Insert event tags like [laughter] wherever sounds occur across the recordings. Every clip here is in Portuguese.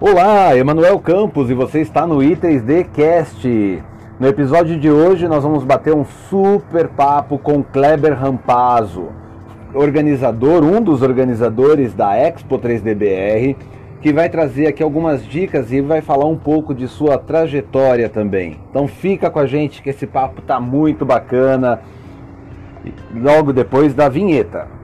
Olá, Emanuel Campos e você está no I3D Cast. No episódio de hoje nós vamos bater um super papo com Kleber Rampazzo, organizador, um dos organizadores da Expo 3DBR, que vai trazer aqui algumas dicas e vai falar um pouco de sua trajetória também. Então fica com a gente que esse papo tá muito bacana. Logo depois da vinheta.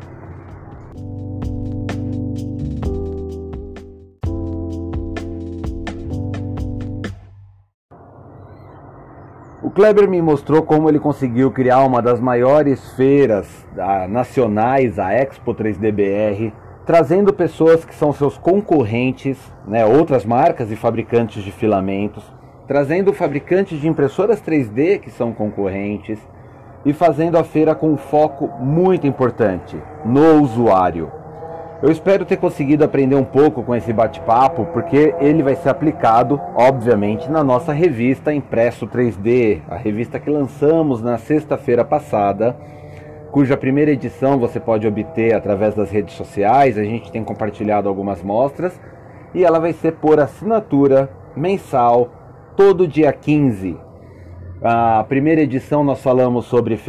Kleber me mostrou como ele conseguiu criar uma das maiores feiras nacionais, a Expo 3DBR, trazendo pessoas que são seus concorrentes, né, outras marcas e fabricantes de filamentos, trazendo fabricantes de impressoras 3D que são concorrentes e fazendo a feira com um foco muito importante no usuário. Eu espero ter conseguido aprender um pouco com esse bate-papo, porque ele vai ser aplicado, obviamente, na nossa revista Impresso 3D, a revista que lançamos na sexta-feira passada, cuja primeira edição você pode obter através das redes sociais. A gente tem compartilhado algumas mostras e ela vai ser por assinatura mensal todo dia 15. A primeira edição nós falamos sobre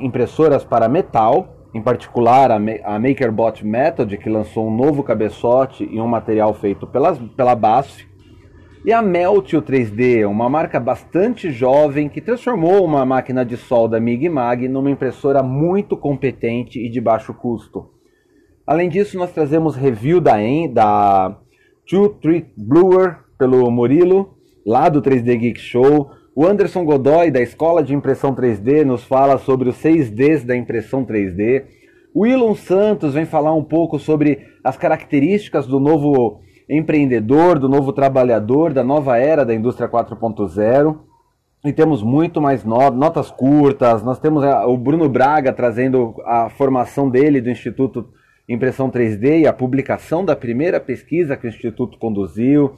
impressoras para metal, em particular a, a MakerBot Method, que lançou um novo cabeçote e um material feito pelas, pela BASF, e a Meltio 3D, uma marca bastante jovem que transformou uma máquina de solda MIG Mag numa impressora muito competente e de baixo custo. Além disso, nós trazemos review da, da Two Treat Bluer pelo Murilo, lá do 3D Geek Show, o Anderson Godoy, da Escola de Impressão 3D, nos fala sobre os 6Ds da impressão 3D. O Elon Santos vem falar um pouco sobre as características do novo empreendedor, do novo trabalhador, da nova era da indústria 4.0. E temos muito mais notas curtas. Nós temos o Bruno Braga trazendo a formação dele do Instituto Impressão 3D e a publicação da primeira pesquisa que o Instituto conduziu.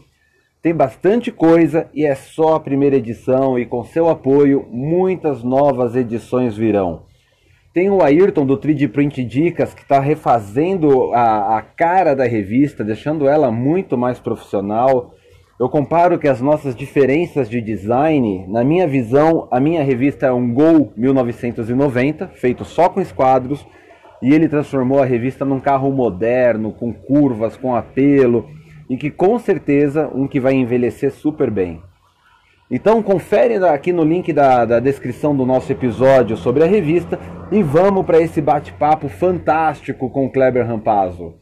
Tem bastante coisa e é só a primeira edição e com seu apoio muitas novas edições virão. Tem o Ayrton do 3D Print Dicas que está refazendo a, a cara da revista, deixando ela muito mais profissional. Eu comparo que as nossas diferenças de design, na minha visão, a minha revista é um Gol 1990, feito só com esquadros, e ele transformou a revista num carro moderno, com curvas, com apelo e que com certeza um que vai envelhecer super bem. Então confere aqui no link da, da descrição do nosso episódio sobre a revista e vamos para esse bate-papo fantástico com Kleber Rampazzo.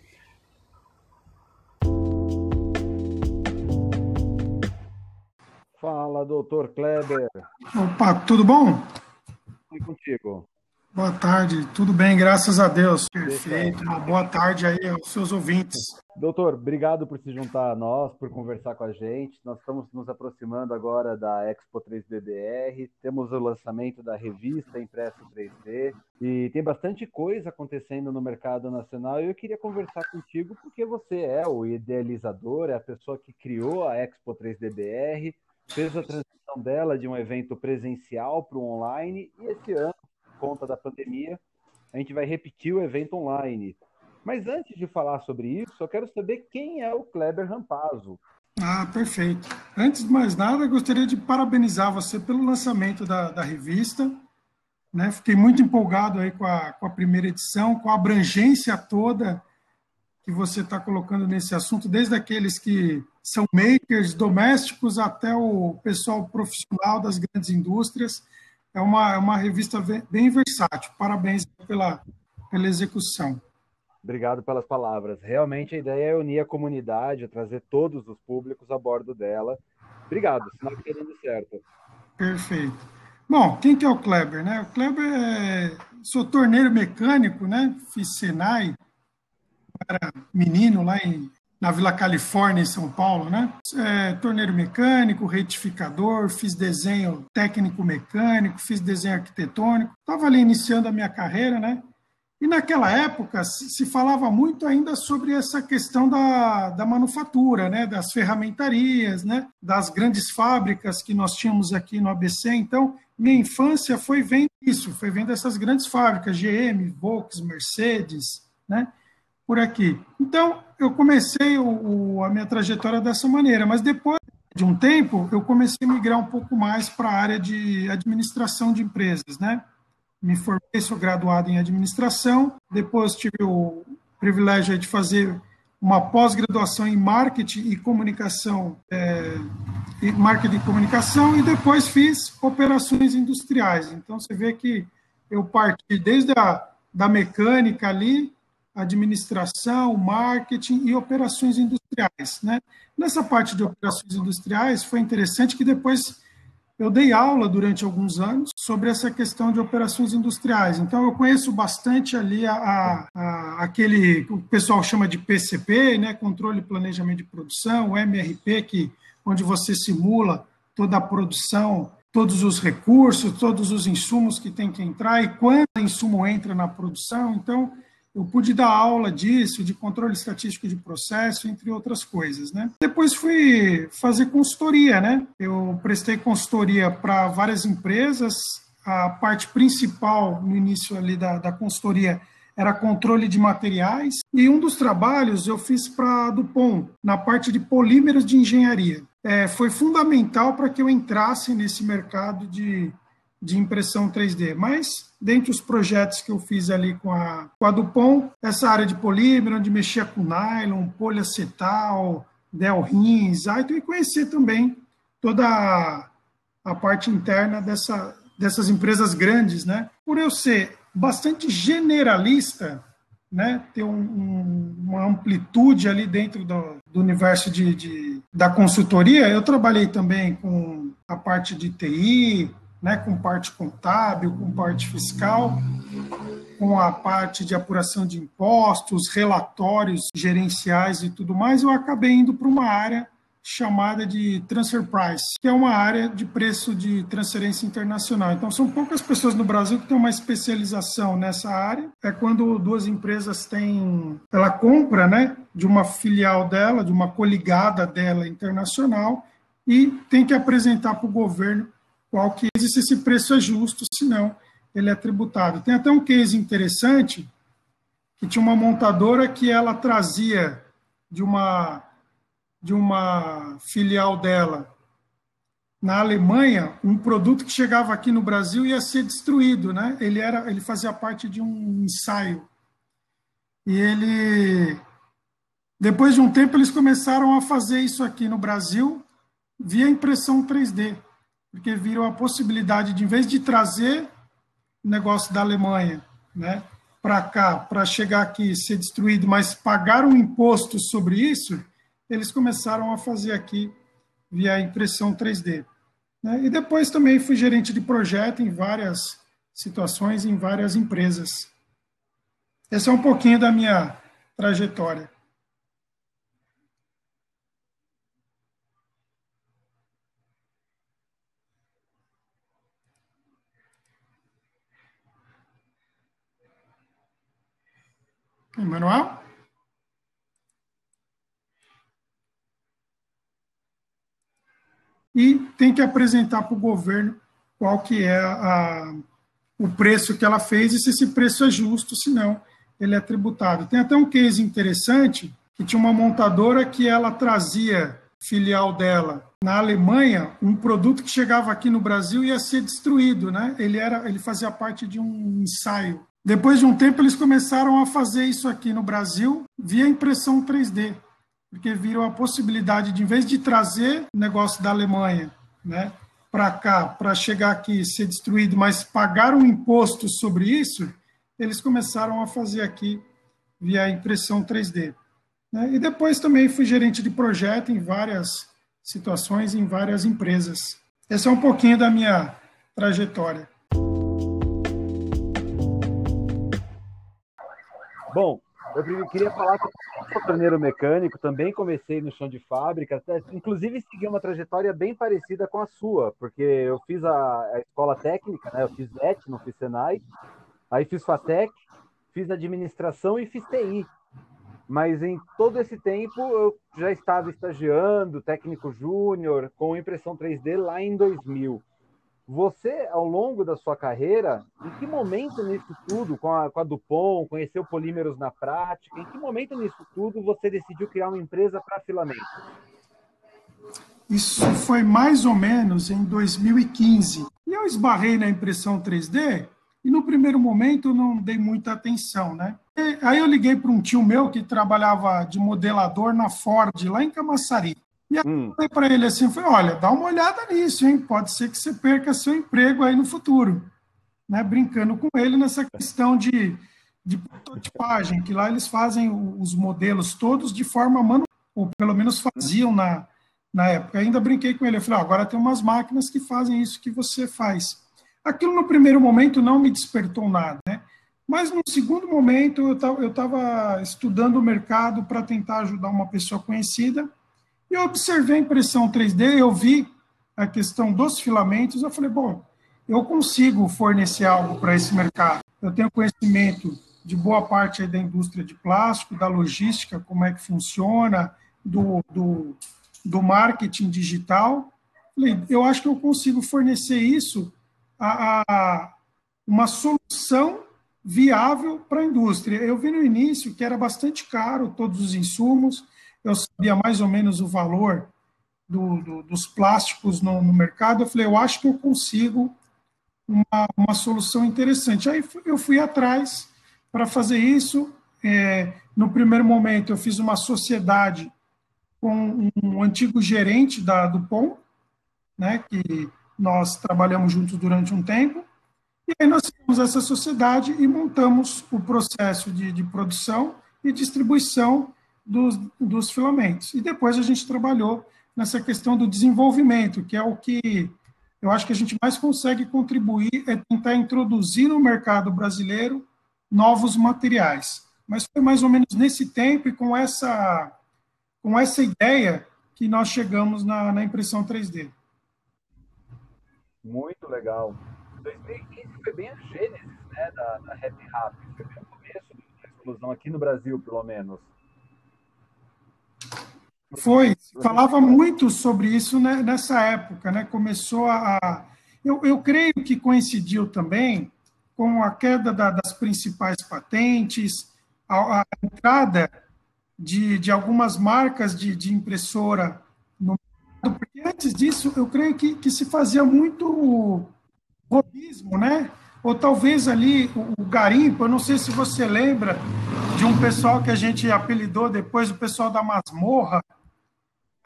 Fala, doutor Kleber. Opa, tudo bom? E contigo? Boa tarde, tudo bem, graças a Deus. Perfeito, uma boa tarde aí aos seus ouvintes. Doutor, obrigado por se juntar a nós, por conversar com a gente. Nós estamos nos aproximando agora da Expo 3DBR, temos o lançamento da revista Impresso 3D e tem bastante coisa acontecendo no mercado nacional. E eu queria conversar contigo porque você é o idealizador, é a pessoa que criou a Expo 3DBR, fez a transição dela de um evento presencial para o online. E esse ano conta da pandemia, a gente vai repetir o evento online. Mas antes de falar sobre isso, eu quero saber quem é o Kleber Rampazzo. Ah, perfeito. Antes de mais nada, gostaria de parabenizar você pelo lançamento da, da revista. Né? Fiquei muito empolgado aí com a, com a primeira edição, com a abrangência toda que você está colocando nesse assunto, desde aqueles que são makers domésticos até o pessoal profissional das grandes indústrias é uma, é uma revista bem versátil. Parabéns pela, pela execução. Obrigado pelas palavras. Realmente a ideia é unir a comunidade, trazer todos os públicos a bordo dela. Obrigado, sinal que está dando certo. Perfeito. Bom, quem que é o Kleber? Né? O Kleber é... Sou torneiro mecânico, né? Fiz Senai, era menino lá em na Vila Califórnia, em São Paulo, né? É, torneiro mecânico, retificador, fiz desenho técnico mecânico, fiz desenho arquitetônico. Estava ali iniciando a minha carreira, né? E naquela época se falava muito ainda sobre essa questão da, da manufatura, né? das ferramentarias, né? das grandes fábricas que nós tínhamos aqui no ABC. Então, minha infância foi vendo isso, foi vendo essas grandes fábricas, GM, Volkswagen, Mercedes, né? Por aqui. Então, eu comecei o, o, a minha trajetória dessa maneira, mas depois de um tempo, eu comecei a migrar um pouco mais para a área de administração de empresas, né? Me formei, sou graduado em administração, depois tive o privilégio de fazer uma pós-graduação em marketing e comunicação, é, marketing e comunicação, e depois fiz operações industriais. Então, você vê que eu parti desde a da mecânica ali, administração, marketing e operações industriais. Né? Nessa parte de operações industriais, foi interessante que depois eu dei aula durante alguns anos sobre essa questão de operações industriais. Então, eu conheço bastante ali a, a, aquele que o pessoal chama de PCP, né? Controle e Planejamento de Produção, o MRP, que, onde você simula toda a produção todos os recursos, todos os insumos que tem que entrar e quando o insumo entra na produção. Então, eu pude dar aula disso, de controle estatístico de processo, entre outras coisas, né? Depois fui fazer consultoria, né? Eu prestei consultoria para várias empresas. A parte principal no início ali da, da consultoria era controle de materiais. E um dos trabalhos eu fiz para a Dupont, na parte de polímeros de engenharia é, foi fundamental para que eu entrasse nesse mercado de, de impressão 3D. Mas, dentre os projetos que eu fiz ali com a, com a Dupont, essa área de polímero, onde mexia com nylon, poliacetal, Delrins, aí tem que conhecer também toda a, a parte interna dessa, dessas empresas grandes, né? Por eu ser bastante generalista, né, ter um, um, uma amplitude ali dentro do, do universo de, de, da consultoria. Eu trabalhei também com a parte de TI, né, com parte contábil, com parte fiscal, com a parte de apuração de impostos, relatórios gerenciais e tudo mais. Eu acabei indo para uma área chamada de transfer price, que é uma área de preço de transferência internacional. Então, são poucas pessoas no Brasil que têm uma especialização nessa área. É quando duas empresas têm, ela compra, né, de uma filial dela, de uma coligada dela internacional e tem que apresentar para o governo qual é, se esse preço é justo, senão ele é tributado. Tem até um case interessante que tinha uma montadora que ela trazia de uma de uma filial dela na Alemanha, um produto que chegava aqui no Brasil ia ser destruído, né? Ele era, ele fazia parte de um ensaio. E ele depois de um tempo eles começaram a fazer isso aqui no Brasil via impressão 3D, porque viram a possibilidade de em vez de trazer o negócio da Alemanha, né, para cá, para chegar aqui e ser destruído, mas pagar um imposto sobre isso, eles começaram a fazer aqui via impressão 3D. Né? E depois também fui gerente de projeto em várias situações, em várias empresas. Esse é um pouquinho da minha trajetória. Emanuel? e tem que apresentar para o governo qual que é a, o preço que ela fez e se esse preço é justo, senão ele é tributado. Tem até um case interessante que tinha uma montadora que ela trazia filial dela na Alemanha, um produto que chegava aqui no Brasil ia ser destruído, né? Ele era, ele fazia parte de um ensaio. Depois de um tempo eles começaram a fazer isso aqui no Brasil via impressão 3D porque viram a possibilidade de, em vez de trazer o negócio da Alemanha né, para cá, para chegar aqui e ser destruído, mas pagar um imposto sobre isso, eles começaram a fazer aqui via impressão 3D. Né? E depois também fui gerente de projeto em várias situações, em várias empresas. Esse é um pouquinho da minha trajetória. Bom, eu queria falar que eu sou torneiro mecânico, também comecei no chão de fábrica, inclusive segui uma trajetória bem parecida com a sua, porque eu fiz a, a escola técnica, né? eu fiz ET, não fiz Senai, aí fiz FATEC, fiz administração e fiz TI. Mas em todo esse tempo eu já estava estagiando, técnico júnior, com impressão 3D lá em 2000. Você, ao longo da sua carreira, em que momento nisso tudo, com a, com a Dupont, conheceu polímeros na prática, em que momento nisso tudo você decidiu criar uma empresa para filamento? Isso foi mais ou menos em 2015. E eu esbarrei na impressão 3D e no primeiro momento não dei muita atenção, né? Aí eu liguei para um tio meu que trabalhava de modelador na Ford, lá em Camaçari. E aí hum. falei para ele assim, falei, olha, dá uma olhada nisso, hein? Pode ser que você perca seu emprego aí no futuro. Né? Brincando com ele nessa questão de, de prototipagem, que lá eles fazem os modelos todos de forma manual, ou pelo menos faziam na, na época. Ainda brinquei com ele, eu falei, agora tem umas máquinas que fazem isso que você faz. Aquilo no primeiro momento não me despertou nada, né? Mas no segundo momento eu estava estudando o mercado para tentar ajudar uma pessoa conhecida e eu observei a impressão 3D, eu vi a questão dos filamentos, eu falei, bom, eu consigo fornecer algo para esse mercado. Eu tenho conhecimento de boa parte da indústria de plástico, da logística, como é que funciona, do, do, do marketing digital. Eu acho que eu consigo fornecer isso a, a uma solução viável para a indústria. Eu vi no início que era bastante caro todos os insumos, eu sabia mais ou menos o valor do, do, dos plásticos no, no, mercado, eu falei, eu acho que eu consigo uma, uma solução interessante. Aí eu fui atrás para fazer isso. É, no primeiro momento, eu fiz uma sociedade com um antigo gerente da Dupont, né, que nós trabalhamos juntos durante um tempo, e aí nós fizemos essa sociedade e montamos o processo de, de produção e distribuição dos, dos filamentos. E depois a gente trabalhou nessa questão do desenvolvimento, que é o que eu acho que a gente mais consegue contribuir, é tentar introduzir no mercado brasileiro novos materiais. Mas foi mais ou menos nesse tempo e com essa, com essa ideia que nós chegamos na, na impressão 3D. Muito legal. 2015 foi bem a gênese né, da, da Happy Rap, foi bem o começo da explosão aqui no Brasil, pelo menos. Foi, falava muito sobre isso né, nessa época, né? Começou a. Eu, eu creio que coincidiu também com a queda da, das principais patentes, a, a entrada de, de, algumas marcas de, de, impressora no mercado, porque antes disso eu creio que, que se fazia muito robismo, né? Ou talvez ali o, o garimpo, eu não sei se você lembra de um pessoal que a gente apelidou depois, o pessoal da masmorra,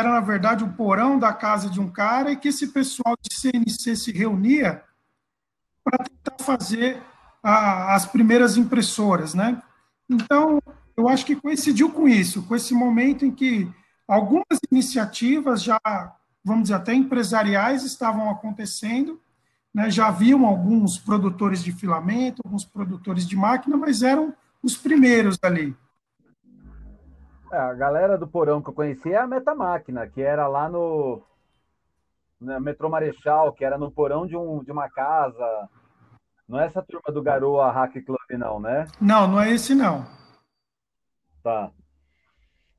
era, na verdade, o porão da casa de um cara e que esse pessoal de CNC se reunia para tentar fazer a, as primeiras impressoras, né? Então, eu acho que coincidiu com isso, com esse momento em que algumas iniciativas já, vamos dizer, até empresariais estavam acontecendo, né? já haviam alguns produtores de filamento, alguns produtores de máquina, mas eram os primeiros ali. É, a galera do porão que eu conheci é a Metamáquina, que era lá no, no Metrô Marechal, que era no porão de, um, de uma casa. Não é essa turma do Garoa Hack Club, não, né? Não, não é esse, não. Tá.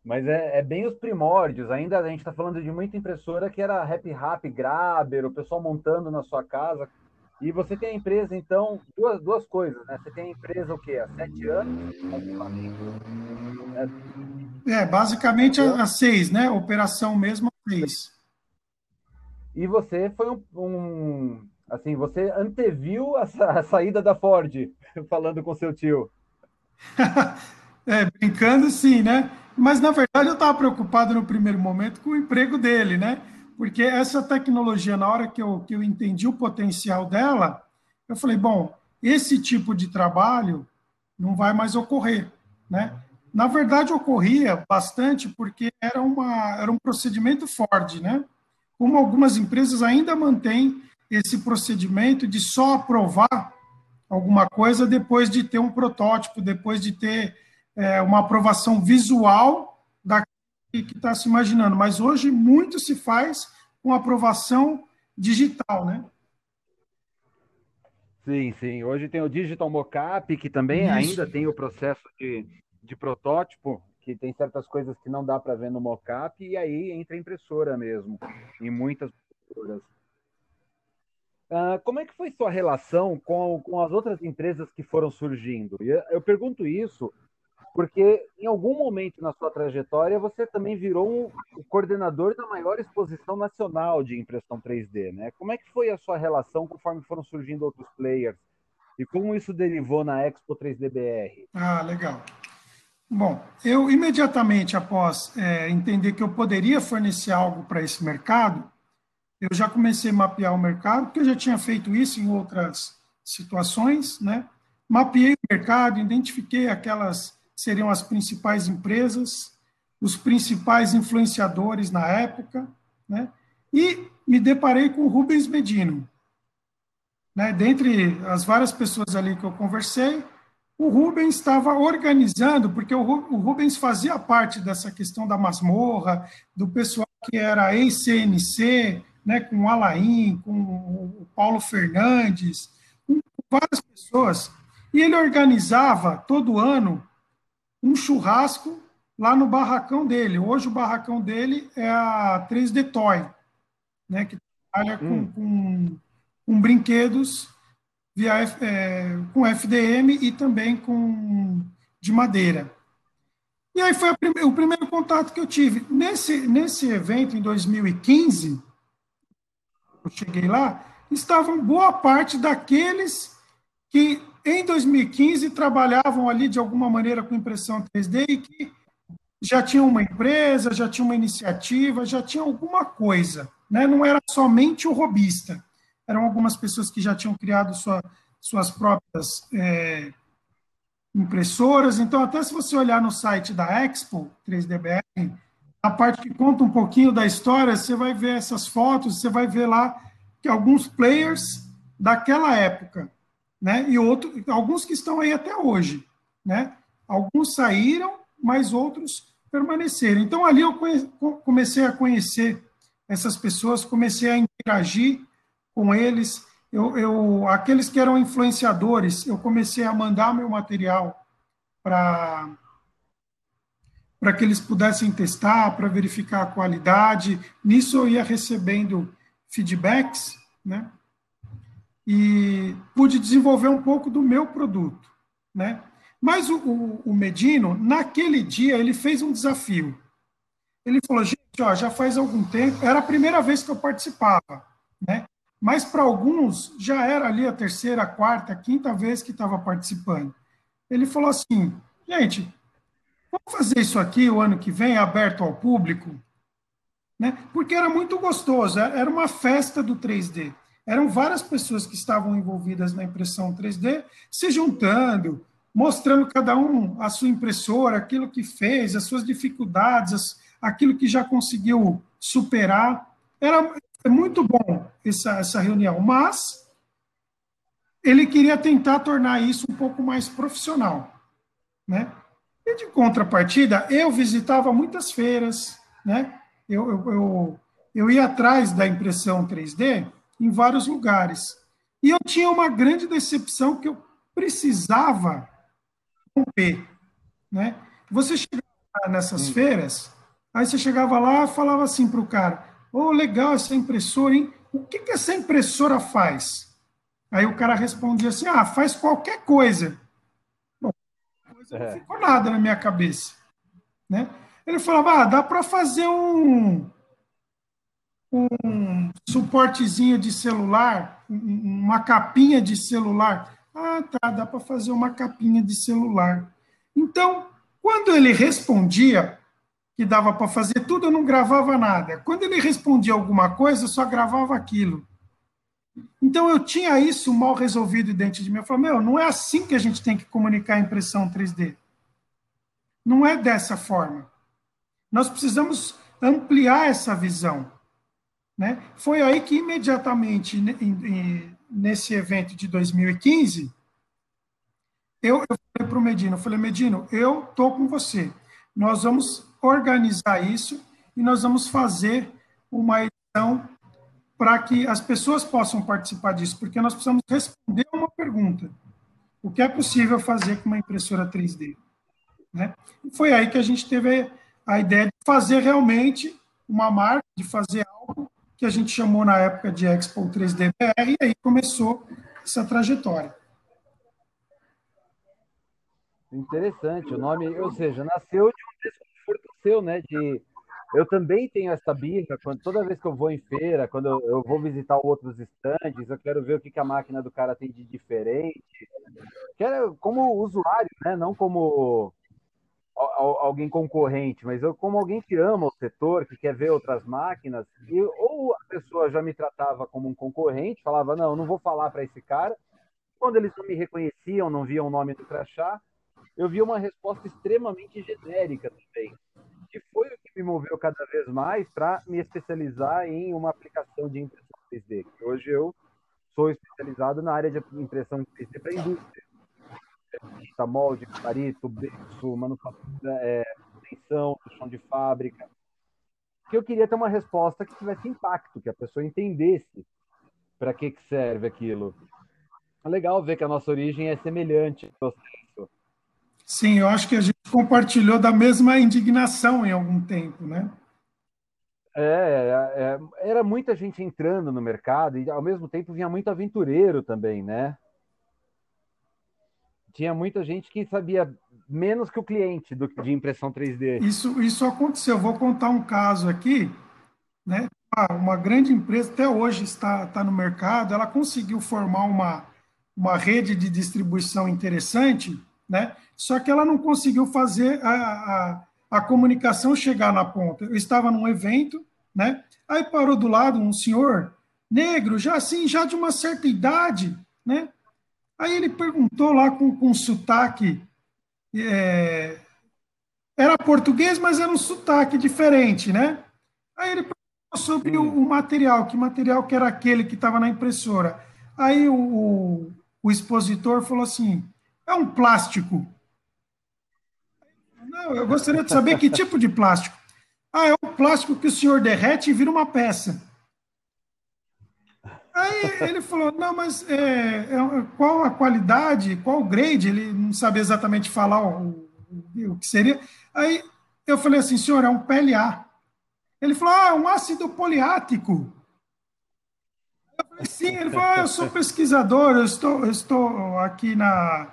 Mas é, é bem os primórdios. Ainda a gente está falando de muita impressora que era Happy Rap, Graber, o pessoal montando na sua casa. E você tem a empresa, então, duas, duas coisas, né? Você tem a empresa o quê? Há sete anos? É, basicamente há seis, né? Operação mesmo há seis. E você foi um, um assim, você anteviu a, a, saída da Ford, [laughs] falando com seu tio. [laughs] é, brincando sim, né? Mas, na verdade, eu estava preocupado no primeiro momento com o emprego dele, né? Porque essa tecnologia, na hora que eu, que eu entendi o potencial dela, eu falei, bom, esse tipo de trabalho não vai mais ocorrer, né? Na verdade, ocorria bastante porque era, uma, era um procedimento Ford, né? Como algumas empresas ainda mantêm esse procedimento de só aprovar alguma coisa depois de ter um protótipo, depois de ter é, uma aprovação visual que está se imaginando, mas hoje muito se faz com aprovação digital, né? Sim, sim. Hoje tem o Digital Mockup, que também Isso. ainda tem o processo de, de protótipo, que tem certas coisas que não dá para ver no mockup, e aí entra a impressora mesmo, em muitas impressoras. Uh, como é que foi sua relação com, com as outras empresas que foram surgindo? Eu, eu pergunto isso porque em algum momento na sua trajetória você também virou um, o coordenador da maior exposição nacional de impressão 3D, né? Como é que foi a sua relação conforme foram surgindo outros players e como isso derivou na Expo 3DBR? Ah, legal. Bom, eu imediatamente após é, entender que eu poderia fornecer algo para esse mercado, eu já comecei a mapear o mercado, porque eu já tinha feito isso em outras situações, né? Mapeei o mercado, identifiquei aquelas seriam as principais empresas, os principais influenciadores na época, né? E me deparei com o Rubens Medino. Né? Dentre as várias pessoas ali que eu conversei, o Rubens estava organizando, porque o Rubens fazia parte dessa questão da masmorra, do pessoal que era ex-CNC, né, com o Alain, com o Paulo Fernandes, com várias pessoas. E ele organizava todo ano um churrasco lá no barracão dele. Hoje o barracão dele é a 3D Toy, né, que trabalha com, hum. com, com brinquedos via, é, com FDM e também com de madeira. E aí foi prime o primeiro contato que eu tive. Nesse, nesse evento, em 2015, eu cheguei lá, estavam boa parte daqueles que em 2015 trabalhavam ali de alguma maneira com impressão 3D e que já tinham uma empresa, já tinha uma iniciativa, já tinha alguma coisa, né? Não era somente o robista, eram algumas pessoas que já tinham criado sua, suas próprias é, impressoras. Então, até se você olhar no site da Expo 3DBR, a parte que conta um pouquinho da história, você vai ver essas fotos, você vai ver lá que alguns players daquela época né? E outro, alguns que estão aí até hoje, né? Alguns saíram, mas outros permaneceram. Então ali eu comecei a conhecer essas pessoas, comecei a interagir com eles. Eu, eu, aqueles que eram influenciadores, eu comecei a mandar meu material para para que eles pudessem testar, para verificar a qualidade. Nisso eu ia recebendo feedbacks, né? E pude desenvolver um pouco do meu produto, né? Mas o, o, o, Medino, naquele dia, ele fez um desafio. Ele falou, gente, ó, já faz algum tempo, era a primeira vez que eu participava, né? Mas para alguns já era ali a terceira, a quarta, a quinta vez que estava participando. Ele falou assim, gente, vamos fazer isso aqui o ano que vem, aberto ao público? Né? Porque era muito gostoso, era uma festa do 3D eram várias pessoas que estavam envolvidas na impressão 3D se juntando, mostrando cada um a sua impressora, aquilo que fez, as suas dificuldades, aquilo que já conseguiu superar. Era muito bom essa, essa reunião, mas ele queria tentar tornar isso um pouco mais profissional, né? E de contrapartida, eu visitava muitas feiras, né? Eu, eu, eu, eu ia atrás da impressão 3D em vários lugares. E eu tinha uma grande decepção que eu precisava romper. Né? Você chegava nessas hum. feiras, aí você chegava lá e falava assim para o cara: Ô, oh, legal essa impressora, hein? O que, que essa impressora faz? Aí o cara respondia assim: ah, faz qualquer coisa. Bom, coisa não é. ficou nada na minha cabeça. Né? Ele falava: ah, dá para fazer um, um suportezinho de celular, uma capinha de celular. Ah, tá, dá para fazer uma capinha de celular. Então, quando ele respondia que dava para fazer tudo, eu não gravava nada. Quando ele respondia alguma coisa, eu só gravava aquilo. Então, eu tinha isso mal resolvido dentro de mim. Eu falei, meu, não é assim que a gente tem que comunicar a impressão 3D. Não é dessa forma. Nós precisamos ampliar essa visão. Né? Foi aí que, imediatamente, nesse evento de 2015, eu, eu falei para o Medino, eu falei, Medino, eu estou com você. Nós vamos organizar isso e nós vamos fazer uma edição para que as pessoas possam participar disso, porque nós precisamos responder uma pergunta. O que é possível fazer com uma impressora 3D? Né? Foi aí que a gente teve a ideia de fazer realmente uma marca, de fazer algo que a gente chamou na época de Expo 3D BR, e aí começou essa trajetória. Interessante, o nome, ou seja, nasceu de um desconforto seu, né? De eu também tenho essa birra, quando, toda vez que eu vou em feira, quando eu, eu vou visitar outros estandes, eu quero ver o que, que, a máquina do cara tem de diferente. Quero, como usuário, né? Não como alguém concorrente, mas eu como alguém que ama o setor, que quer ver outras máquinas, e, ou a pessoa já me tratava como um concorrente, falava, não, não vou falar para esse cara. Quando eles não me reconheciam, não viam o nome do crachá, eu vi uma resposta extremamente genérica também, que foi o que me moveu cada vez mais para me especializar em uma aplicação de impressão 3D. Hoje eu sou especializado na área de impressão 3D para indústria tinta, molde, parito, berço, manufatura, é, extensão, chão de fábrica. Que eu queria ter uma resposta que tivesse impacto, que a pessoa entendesse para que, que serve aquilo. É legal ver que a nossa origem é semelhante processo. Sim, eu acho que a gente compartilhou da mesma indignação em algum tempo, né? É, é, era muita gente entrando no mercado e ao mesmo tempo vinha muito aventureiro também, né? Tinha muita gente que sabia menos que o cliente do, de impressão 3D. Isso, isso aconteceu. Vou contar um caso aqui, né? Ah, uma grande empresa, até hoje está, está no mercado, ela conseguiu formar uma, uma rede de distribuição interessante, né? Só que ela não conseguiu fazer a, a, a comunicação chegar na ponta. Eu estava num evento, né? Aí parou do lado um senhor negro, já assim, já de uma certa idade, né? Aí ele perguntou lá com, com sotaque. É, era português, mas era um sotaque diferente, né? Aí ele perguntou sobre o, o, material, que material que era aquele que estava na impressora. Aí o, o, o, expositor falou assim: é um plástico. Não, eu gostaria de saber que tipo de plástico. Ah, é um plástico que o senhor derrete e vira uma peça. Aí ele falou, não, mas é, é, qual a qualidade, qual o grade? Ele não sabia exatamente falar o, o, o, que seria. Aí eu falei assim, senhor, é um PLA. Ele falou, ah, é um ácido poliático. Eu falei, sim. Ele falou, ah, eu sou pesquisador, eu estou, eu estou aqui na,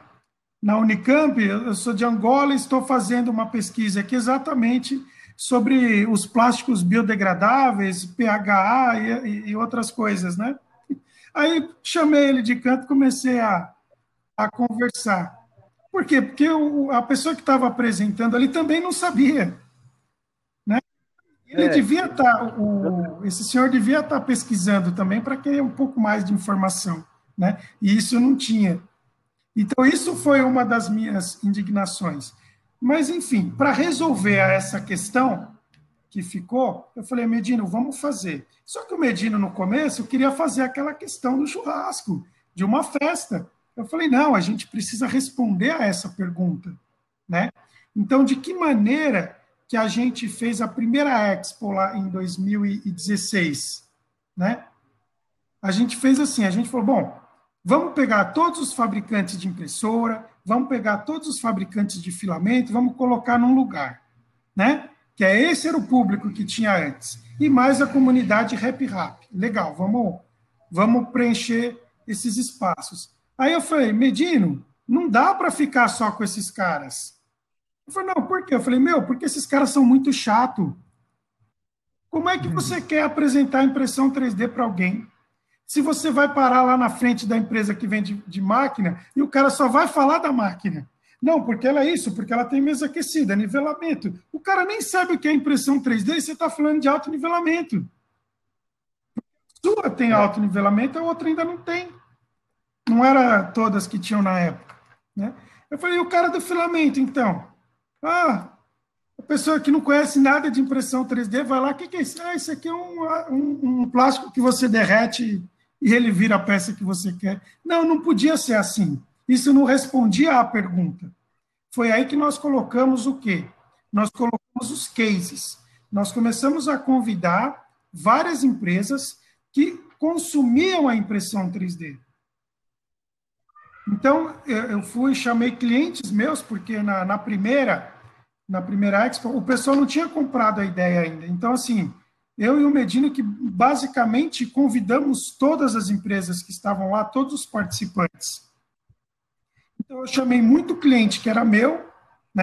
na Unicamp, eu sou de Angola e estou fazendo uma pesquisa aqui exatamente sobre os plásticos biodegradáveis, PHA e, e outras coisas, né? Aí chamei ele de canto e comecei a, a conversar. Por quê? Porque o, a pessoa que estava apresentando ali também não sabia. Né? Ele é. devia estar, tá, esse senhor devia estar tá pesquisando também para ter um pouco mais de informação. Né? E isso não tinha. Então, isso foi uma das minhas indignações. Mas, enfim, para resolver essa questão, que ficou, eu falei, Medino, vamos fazer. Só que o Medino, no começo, queria fazer aquela questão do churrasco, de uma festa. Eu falei, não, a gente precisa responder a essa pergunta. Né? Então, de que maneira que a gente fez a primeira Expo lá em 2016? Né? A gente fez assim, a gente falou, bom, vamos pegar todos os fabricantes de impressora, vamos pegar todos os fabricantes de filamento, vamos colocar num lugar, né? Que é esse era o público que tinha antes, e mais a comunidade Rap Rap. Legal, vamos, vamos preencher esses espaços. Aí eu falei, Medino, não dá para ficar só com esses caras. Eu falei, não, por quê? Eu falei, meu, porque esses caras são muito chato. Como é que você quer apresentar impressão 3D para alguém? Se você vai parar lá na frente da empresa que vende de máquina e o cara só vai falar da máquina, não, porque ela é isso, porque ela tem mesa aquecida, nivelamento. O cara nem sabe o que é impressão 3D e você está falando de alto nivelamento. Sua tem alto nivelamento, a outra ainda não tem. Não era todas que tinham na época. Né? Eu falei, o cara do filamento, então? Ah, a pessoa que não conhece nada de impressão 3D vai lá, o que, que é isso? Ah, isso aqui é um, um, um plástico que você derrete e ele vira a peça que você quer. Não, não podia ser assim. Isso não respondia à pergunta. Foi aí que nós colocamos o quê? Nós colocamos os cases. Nós começamos a convidar várias empresas que consumiam a impressão 3D. Então, eu fui, chamei clientes meus, porque na, na primeira na primeira Expo, o pessoal não tinha comprado a ideia ainda. Então, assim, eu e o Medina, que basicamente convidamos todas as empresas que estavam lá, todos os participantes. Então, eu chamei muito cliente que era meu, né,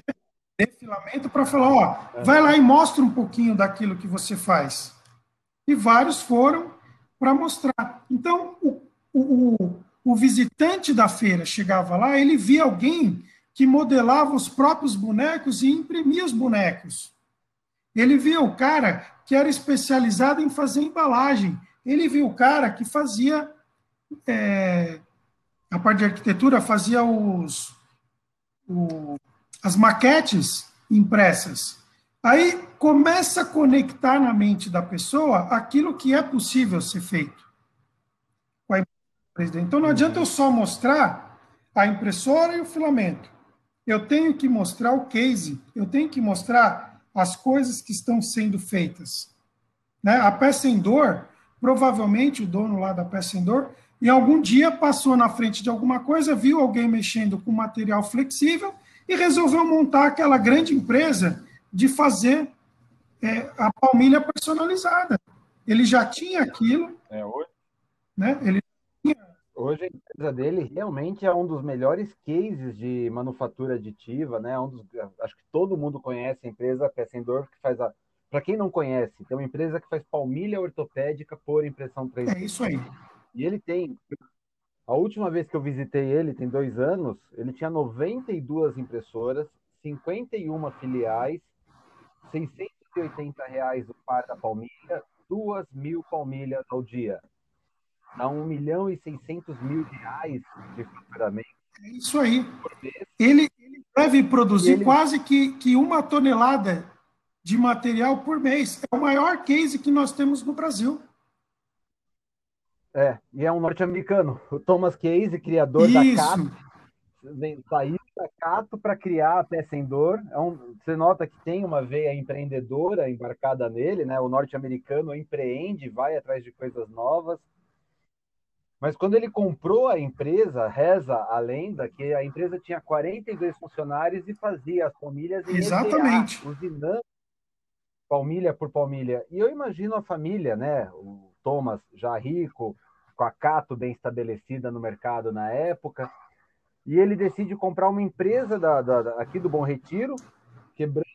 de filamento, para falar: ó, vai lá e mostra um pouquinho daquilo que você faz. E vários foram para mostrar. Então, o, o, o visitante da feira chegava lá, ele via alguém que modelava os próprios bonecos e imprimia os bonecos. Ele via o cara que era especializado em fazer embalagem. Ele viu o cara que fazia, é, a parte de arquitetura, fazia os, o, as maquetes impressas. Aí começa a conectar na mente da pessoa aquilo que é possível ser feito. Então não adianta eu só mostrar a impressora e o filamento. Eu tenho que mostrar o case, eu tenho que mostrar as coisas que estão sendo feitas. Né? A peça em dor, provavelmente o dono lá da peça em dor, em algum dia passou na frente de alguma coisa, viu alguém mexendo com material flexível e resolveu montar aquela grande empresa de fazer é, a palmilha personalizada. Ele já tinha aquilo. É, hoje. Né? Ele Hoje a empresa dele realmente é um dos melhores cases de manufatura aditiva, né? Um dos, acho que todo mundo conhece a empresa Pessendorf que faz a. Para quem não conhece, tem uma empresa que faz palmilha ortopédica por impressão 3D. É isso aí. E ele tem. A última vez que eu visitei ele, tem dois anos, ele tinha 92 impressoras, 51 filiais, 680 reais o par da palmilha, 2 mil palmilhas ao dia dá 1 milhão e 600 mil reais de faturamento. É isso aí. Ele, ele deve produzir ele... quase que, que uma tonelada de material por mês. É o maior case que nós temos no Brasil. É, e é um norte-americano. O Thomas Case, criador Isso. da Cato, saiu da Cato para criar a peça em dor. É um, você nota que tem uma veia empreendedora embarcada nele, né? O norte-americano empreende, vai atrás de coisas novas. Mas quando ele comprou a empresa, reza a lenda que a empresa tinha 42 funcionários e fazia as palmilhas em Exatamente. ETA, usinando palmilha por palmilha. E eu imagino a família, né? O Thomas já rico, com a Cato bem estabelecida no mercado na época, e ele decide comprar uma empresa da, da, aqui do Bom Retiro, quebrando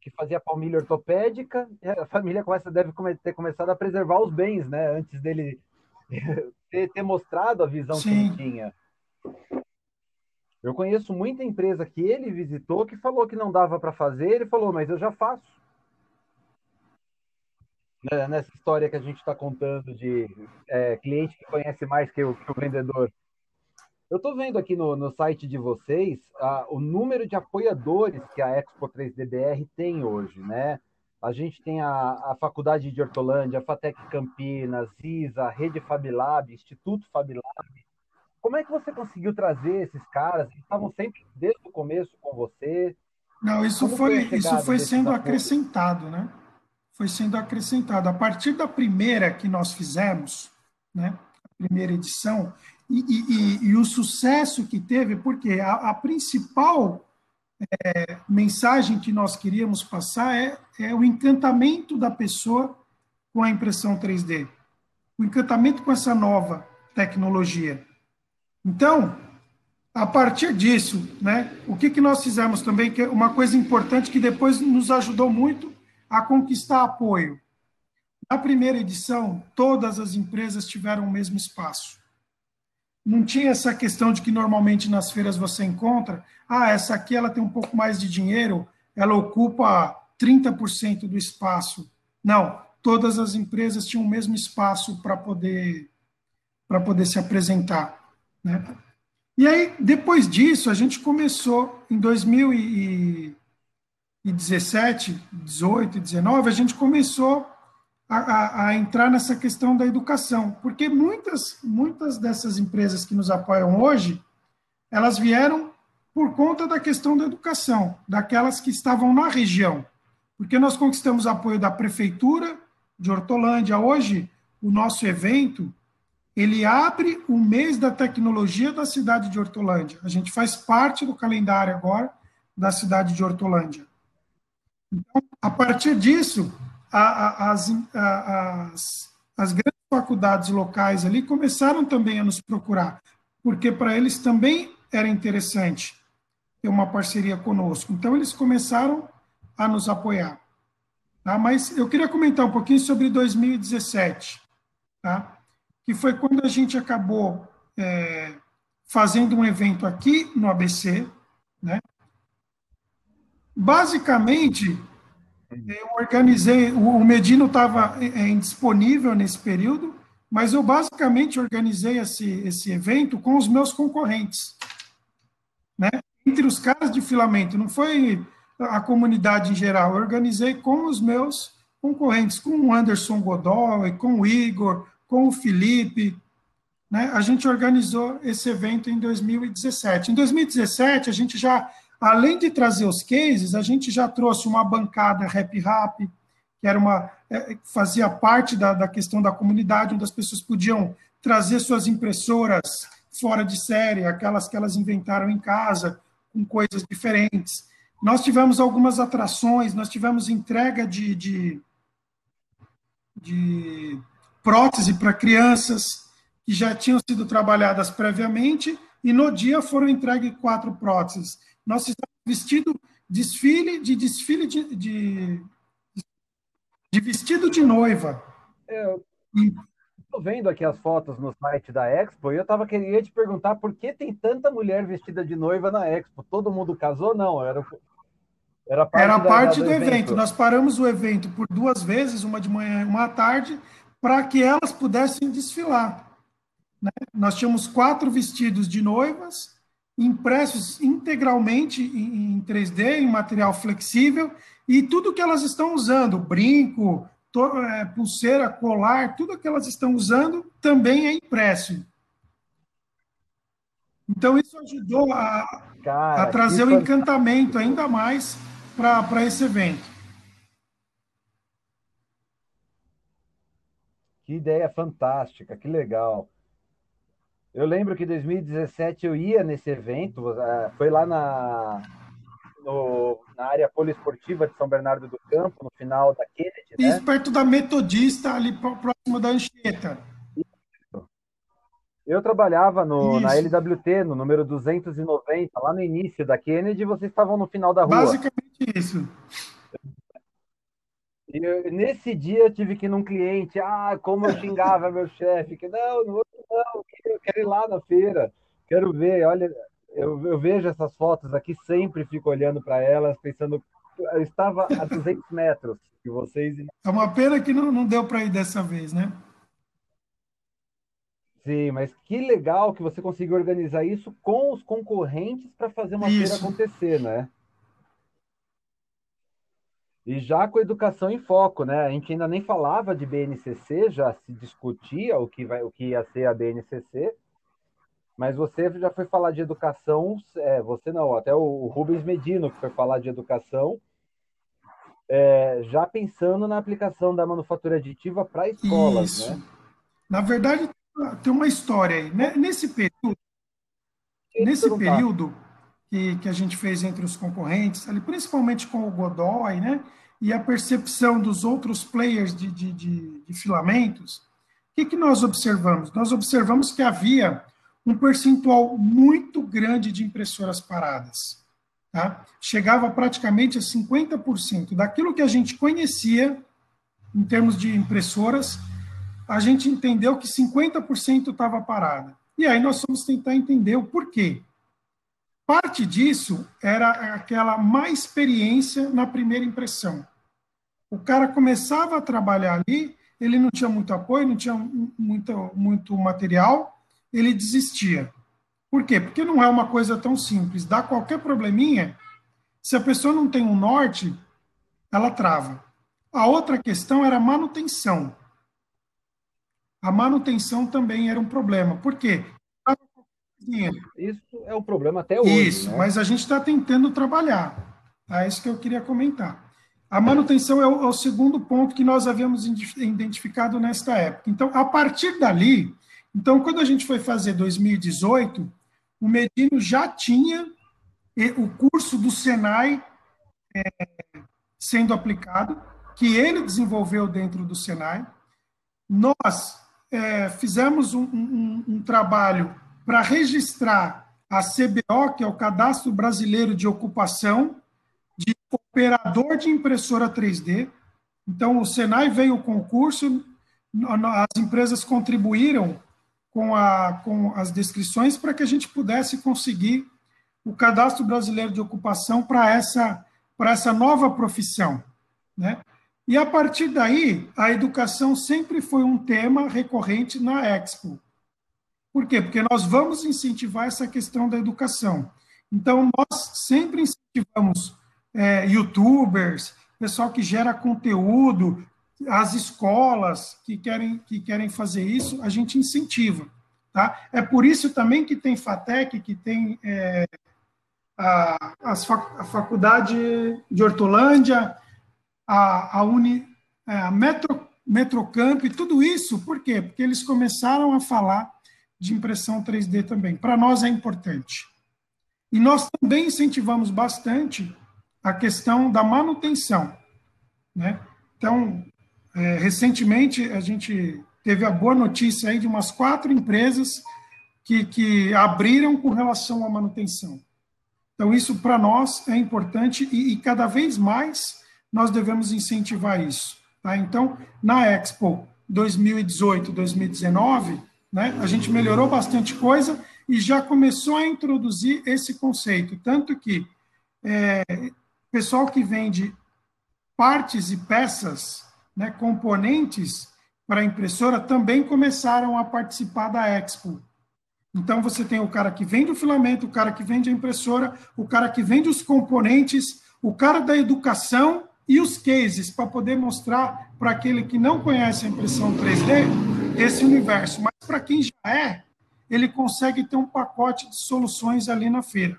que fazia palmilha ortopédica, a família começa, deve ter começado a preservar os bens, né? Antes dele [laughs] ter, ter mostrado a visão Sim. que ele tinha. Eu conheço muita empresa que ele visitou que falou que não dava para fazer, ele falou, mas eu já faço. Né, nessa história que a gente está contando de é, cliente que conhece mais que o, que o vendedor. Eu estou vendo aqui no, no, site de vocês ah, o número de apoiadores que a Expo 3DBR tem hoje, né? A gente tem a, a Faculdade de Hortolândia, a FATEC Campinas, CISA, Rede Fabilab, Instituto Fabilab. Como é que você conseguiu trazer esses caras? Eles estavam sempre desde o começo com você? Não, isso foi, foi isso foi sendo acrescentado, né? Foi sendo acrescentado. A partir da primeira que nós fizemos, né? A primeira edição, e, e, e, e o sucesso que teve, porque a, a principal é, mensagem que nós queríamos passar é, é o encantamento da pessoa com a impressão 3D, o encantamento com essa nova tecnologia. Então, a partir disso, né, o que, que nós fizemos também, que é uma coisa importante que depois nos ajudou muito a conquistar apoio. Na primeira edição, todas as empresas tiveram o mesmo espaço não tinha essa questão de que normalmente nas feiras você encontra, ah, essa aqui ela tem um pouco mais de dinheiro, ela ocupa 30% do espaço. Não, todas as empresas tinham o mesmo espaço para poder para poder se apresentar, né? E aí, depois disso, a gente começou em 2017, 18, 19, a gente começou a, a, entrar nessa questão da educação, porque muitas, muitas dessas empresas que nos apoiam hoje, elas vieram por conta da questão da educação, daquelas que estavam na região, porque nós conquistamos apoio da prefeitura de Hortolândia. Hoje, o nosso evento ele abre o mês da tecnologia da cidade de Hortolândia. A gente faz parte do calendário agora da cidade de Hortolândia. Então, a partir disso, a, a, as, as, as grandes faculdades locais ali começaram também a nos procurar, porque para eles também era interessante ter uma parceria conosco. Então, eles começaram a nos apoiar. Tá? Mas eu queria comentar um pouquinho sobre 2017, tá? que foi quando a gente acabou é, fazendo um evento aqui no ABC. Né? Basicamente, eu organizei, o Medino estava indisponível nesse período, mas eu basicamente organizei esse, esse evento com os meus concorrentes. Né? Entre os caras de filamento, não foi a comunidade em geral, eu organizei com os meus concorrentes, com o Anderson Godoy, com o Igor, com o Felipe. Né? A gente organizou esse evento em 2017. Em 2017, a gente já, além de trazer os cases, a gente já trouxe uma bancada Rap Rap, que era uma é, fazia parte da, da questão da comunidade, onde as pessoas podiam trazer suas impressoras fora de série, aquelas que elas inventaram em casa, com coisas diferentes. Nós tivemos algumas atrações, nós tivemos entrega de, de, de prótese para crianças que já tinham sido trabalhadas previamente, e no dia foram entregues quatro próteses. Nós fizemos vestido, desfile de desfile de, de, de vestido de noiva. Eu estou vendo aqui as fotos no site da Expo e eu estava querendo te perguntar por que tem tanta mulher vestida de noiva na Expo. Todo mundo casou? Não, era, era parte, era parte da, do, do evento. evento. Nós paramos o evento por duas vezes, uma de manhã e uma à tarde, para que elas pudessem desfilar. Né? Nós tínhamos quatro vestidos de noivas, impressos integralmente em 3D, em material flexível, e tudo que elas estão usando, brinco, é, pulseira, colar, tudo que elas estão usando também é impresso. Então, isso ajudou a, Cara, a trazer o encantamento ainda mais para esse evento. Que ideia fantástica, que legal. Eu lembro que em 2017 eu ia nesse evento, é, foi lá na, no, na área poliesportiva de São Bernardo do Campo, no final da Kennedy. Né? Isso, perto da Metodista, ali próximo da Anchieta. Eu trabalhava no, na LWT, no número 290, lá no início da Kennedy, e vocês estavam no final da rua. Basicamente isso. E eu, nesse dia eu tive que ir num cliente, ah, como eu xingava meu chefe, que não, não vou, não, eu quero ir lá na feira, quero ver, olha, eu, eu vejo essas fotos aqui, sempre fico olhando para elas, pensando, eu estava a 200 metros de vocês. É uma pena que não, não deu para ir dessa vez, né? Sim, mas que legal que você conseguiu organizar isso com os concorrentes para fazer uma isso. feira acontecer, né? E já com educação em foco, né? A gente ainda nem falava de BNCC, já se discutia o que, vai, o que ia ser a BNCC, mas você já foi falar de educação, é, você não, até o Rubens Medino que foi falar de educação, é, já pensando na aplicação da manufatura aditiva para escolas, Isso. né? Na verdade, tem uma história aí. Né? Nesse período, nesse período que, que a gente fez entre os concorrentes, ali, principalmente com o Godoy, né? e a percepção dos outros players de, de, de, de filamentos, o que, que nós observamos? Nós observamos que havia um percentual muito grande de impressoras paradas. Tá? Chegava praticamente a 50% daquilo que a gente conhecia em termos de impressoras, a gente entendeu que 50% estava parada. E aí nós fomos tentar entender o porquê. Parte disso era aquela má experiência na primeira impressão. O cara começava a trabalhar ali, ele não tinha muito apoio, não tinha muito, muito material, ele desistia. Por quê? Porque não é uma coisa tão simples. Dá qualquer probleminha, se a pessoa não tem um norte, ela trava. A outra questão era a manutenção. A manutenção também era um problema. Por quê? Isso é um problema até hoje. Isso, né? mas a gente está tentando trabalhar. É isso que eu queria comentar. A manutenção é o, é o, segundo ponto que nós havíamos identificado nesta época. Então, a partir dali, então, quando a gente foi fazer 2018, o Medino já tinha o curso do Senai é, sendo aplicado, que ele desenvolveu dentro do Senai. Nós é, fizemos um, um, um trabalho para registrar a CBO, que é o Cadastro Brasileiro de Ocupação, de operador de impressora 3D. Então, o Senai veio o concurso, as empresas contribuíram com, a, com as descrições para que a gente pudesse conseguir o cadastro brasileiro de ocupação para essa, essa nova profissão. Né? E a partir daí, a educação sempre foi um tema recorrente na Expo. Por quê? Porque nós vamos incentivar essa questão da educação. Então, nós sempre incentivamos é, youtubers, pessoal que gera conteúdo, as escolas que querem, que querem fazer isso, a gente incentiva. Tá? É por isso também que tem FATEC, que tem é, a, a Faculdade de Hortolândia, a, a, Uni, é, a Metro, Metrocamp, tudo isso, por quê? Porque eles começaram a falar de impressão 3D também. Para nós é importante. E nós também incentivamos bastante a questão da manutenção. Né? Então, é, recentemente, a gente teve a boa notícia aí de umas quatro empresas que, que abriram com relação à manutenção. Então, isso para nós é importante e, e, cada vez mais nós devemos incentivar isso. Tá? Então, na Expo 2018, 2019, né, a gente melhorou bastante coisa e já começou a introduzir esse conceito. Tanto que é, pessoal que vende partes e peças né, componentes para impressora também começaram a participar da Expo. Então, você tem o cara que vende o filamento, o cara que vende a impressora, o cara que vende os componentes, o cara da educação e os cases, para poder mostrar para aquele que não conhece a impressão 3D esse universo. Mas para quem já é, ele consegue ter um pacote de soluções ali na feira.